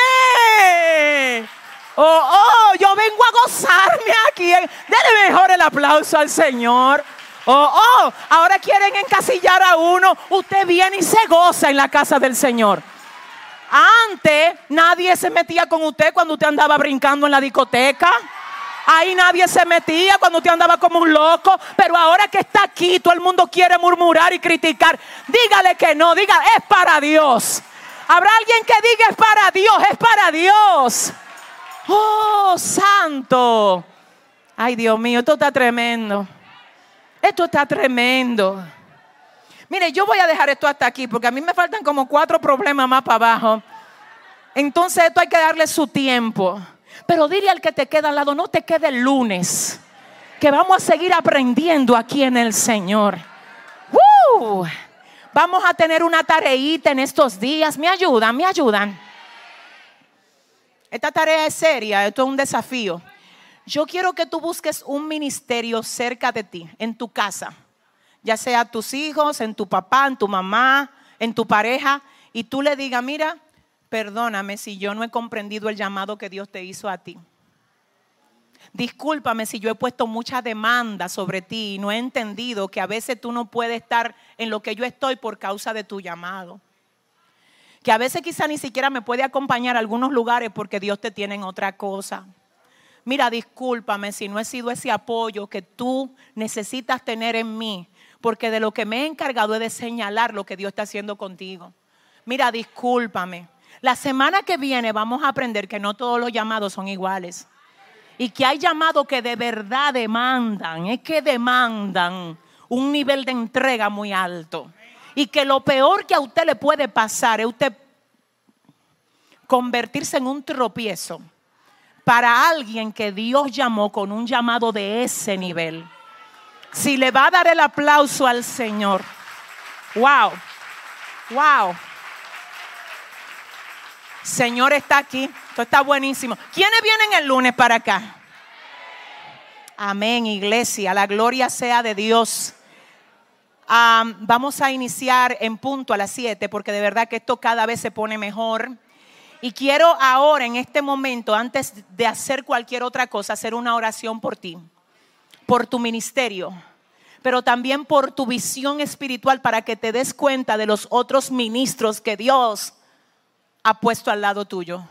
Oh, oh, yo vengo a gozarme aquí. Dele mejor el aplauso al Señor. Oh, oh, ahora quieren encasillar a uno. Usted viene y se goza en la casa del Señor. Antes nadie se metía con usted cuando usted andaba brincando en la discoteca. Ahí nadie se metía cuando usted andaba como un loco. Pero ahora que está aquí, todo el mundo quiere murmurar y criticar. Dígale que no, diga, es para Dios. Habrá alguien que diga, es para Dios, es para Dios. Oh, santo. Ay, Dios mío, esto está tremendo. Esto está tremendo. Mire, yo voy a dejar esto hasta aquí porque a mí me faltan como cuatro problemas más para abajo. Entonces esto hay que darle su tiempo. Pero dile al que te queda al lado, no te quede el lunes. Que vamos a seguir aprendiendo aquí en el Señor. Vamos a tener una tareita en estos días. ¿Me ayudan? ¿Me ayudan? Esta tarea es seria, esto es un desafío. Yo quiero que tú busques un ministerio cerca de ti, en tu casa, ya sea tus hijos, en tu papá, en tu mamá, en tu pareja, y tú le digas, mira, perdóname si yo no he comprendido el llamado que Dios te hizo a ti. Discúlpame si yo he puesto mucha demanda sobre ti y no he entendido que a veces tú no puedes estar en lo que yo estoy por causa de tu llamado que a veces quizá ni siquiera me puede acompañar a algunos lugares porque Dios te tiene en otra cosa. Mira, discúlpame si no he sido ese apoyo que tú necesitas tener en mí, porque de lo que me he encargado es de señalar lo que Dios está haciendo contigo. Mira, discúlpame. La semana que viene vamos a aprender que no todos los llamados son iguales. Y que hay llamados que de verdad demandan, es que demandan un nivel de entrega muy alto. Y que lo peor que a usted le puede pasar es usted convertirse en un tropiezo para alguien que Dios llamó con un llamado de ese nivel. Si le va a dar el aplauso al Señor, wow, wow. Señor está aquí, esto está buenísimo. ¿Quiénes vienen el lunes para acá? Amén, iglesia, la gloria sea de Dios vamos a iniciar en punto a las 7 porque de verdad que esto cada vez se pone mejor. Y quiero ahora, en este momento, antes de hacer cualquier otra cosa, hacer una oración por ti, por tu ministerio, pero también por tu visión espiritual para que te des cuenta de los otros ministros que Dios ha puesto al lado tuyo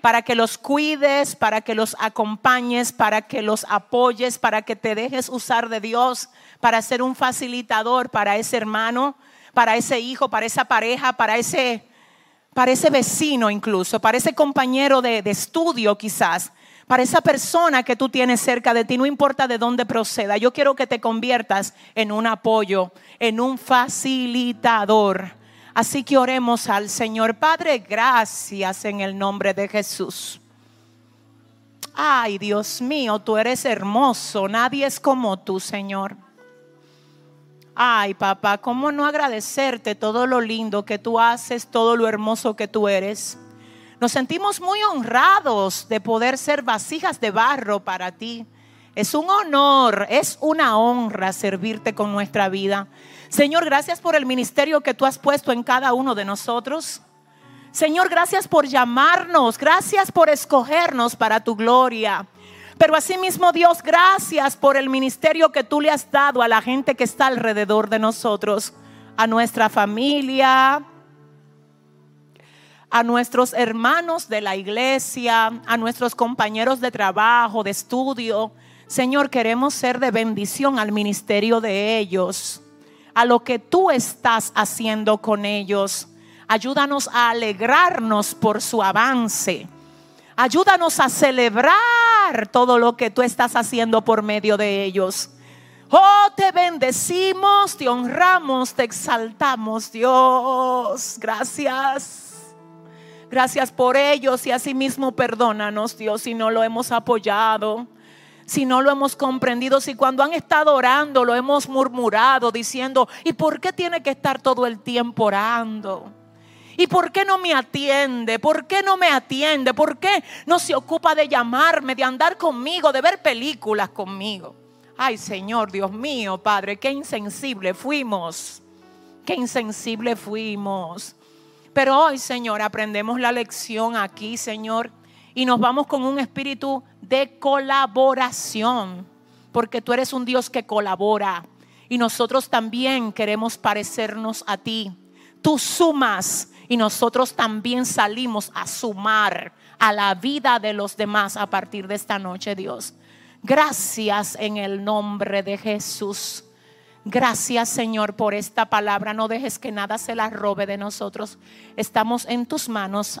para que los cuides, para que los acompañes, para que los apoyes, para que te dejes usar de Dios, para ser un facilitador para ese hermano, para ese hijo, para esa pareja, para ese, para ese vecino incluso, para ese compañero de, de estudio quizás, para esa persona que tú tienes cerca de ti, no importa de dónde proceda. Yo quiero que te conviertas en un apoyo, en un facilitador Así que oremos al Señor. Padre, gracias en el nombre de Jesús. Ay, Dios mío, tú eres hermoso. Nadie es como tú, Señor. Ay, papá, ¿cómo no agradecerte todo lo lindo que tú haces, todo lo hermoso que tú eres? Nos sentimos muy honrados de poder ser vasijas de barro para ti. Es un honor, es una honra servirte con nuestra vida. Señor, gracias por el ministerio que tú has puesto en cada uno de nosotros. Señor, gracias por llamarnos, gracias por escogernos para tu gloria. Pero asimismo, Dios, gracias por el ministerio que tú le has dado a la gente que está alrededor de nosotros, a nuestra familia, a nuestros hermanos de la iglesia, a nuestros compañeros de trabajo, de estudio. Señor, queremos ser de bendición al ministerio de ellos, a lo que tú estás haciendo con ellos. Ayúdanos a alegrarnos por su avance. Ayúdanos a celebrar todo lo que tú estás haciendo por medio de ellos. Oh, te bendecimos, te honramos, te exaltamos, Dios. Gracias. Gracias por ellos y asimismo perdónanos, Dios, si no lo hemos apoyado, si no lo hemos comprendido, si cuando han estado orando lo hemos murmurado diciendo, ¿y por qué tiene que estar todo el tiempo orando? ¿Y por qué no me atiende? ¿Por qué no me atiende? ¿Por qué no se ocupa de llamarme, de andar conmigo, de ver películas conmigo? Ay, Señor, Dios mío, Padre, qué insensible fuimos. Qué insensible fuimos. Pero hoy, Señor, aprendemos la lección aquí, Señor, y nos vamos con un espíritu de colaboración, porque tú eres un Dios que colabora y nosotros también queremos parecernos a ti. Tú sumas y nosotros también salimos a sumar a la vida de los demás a partir de esta noche, Dios. Gracias en el nombre de Jesús. Gracias Señor por esta palabra. No dejes que nada se la robe de nosotros. Estamos en tus manos.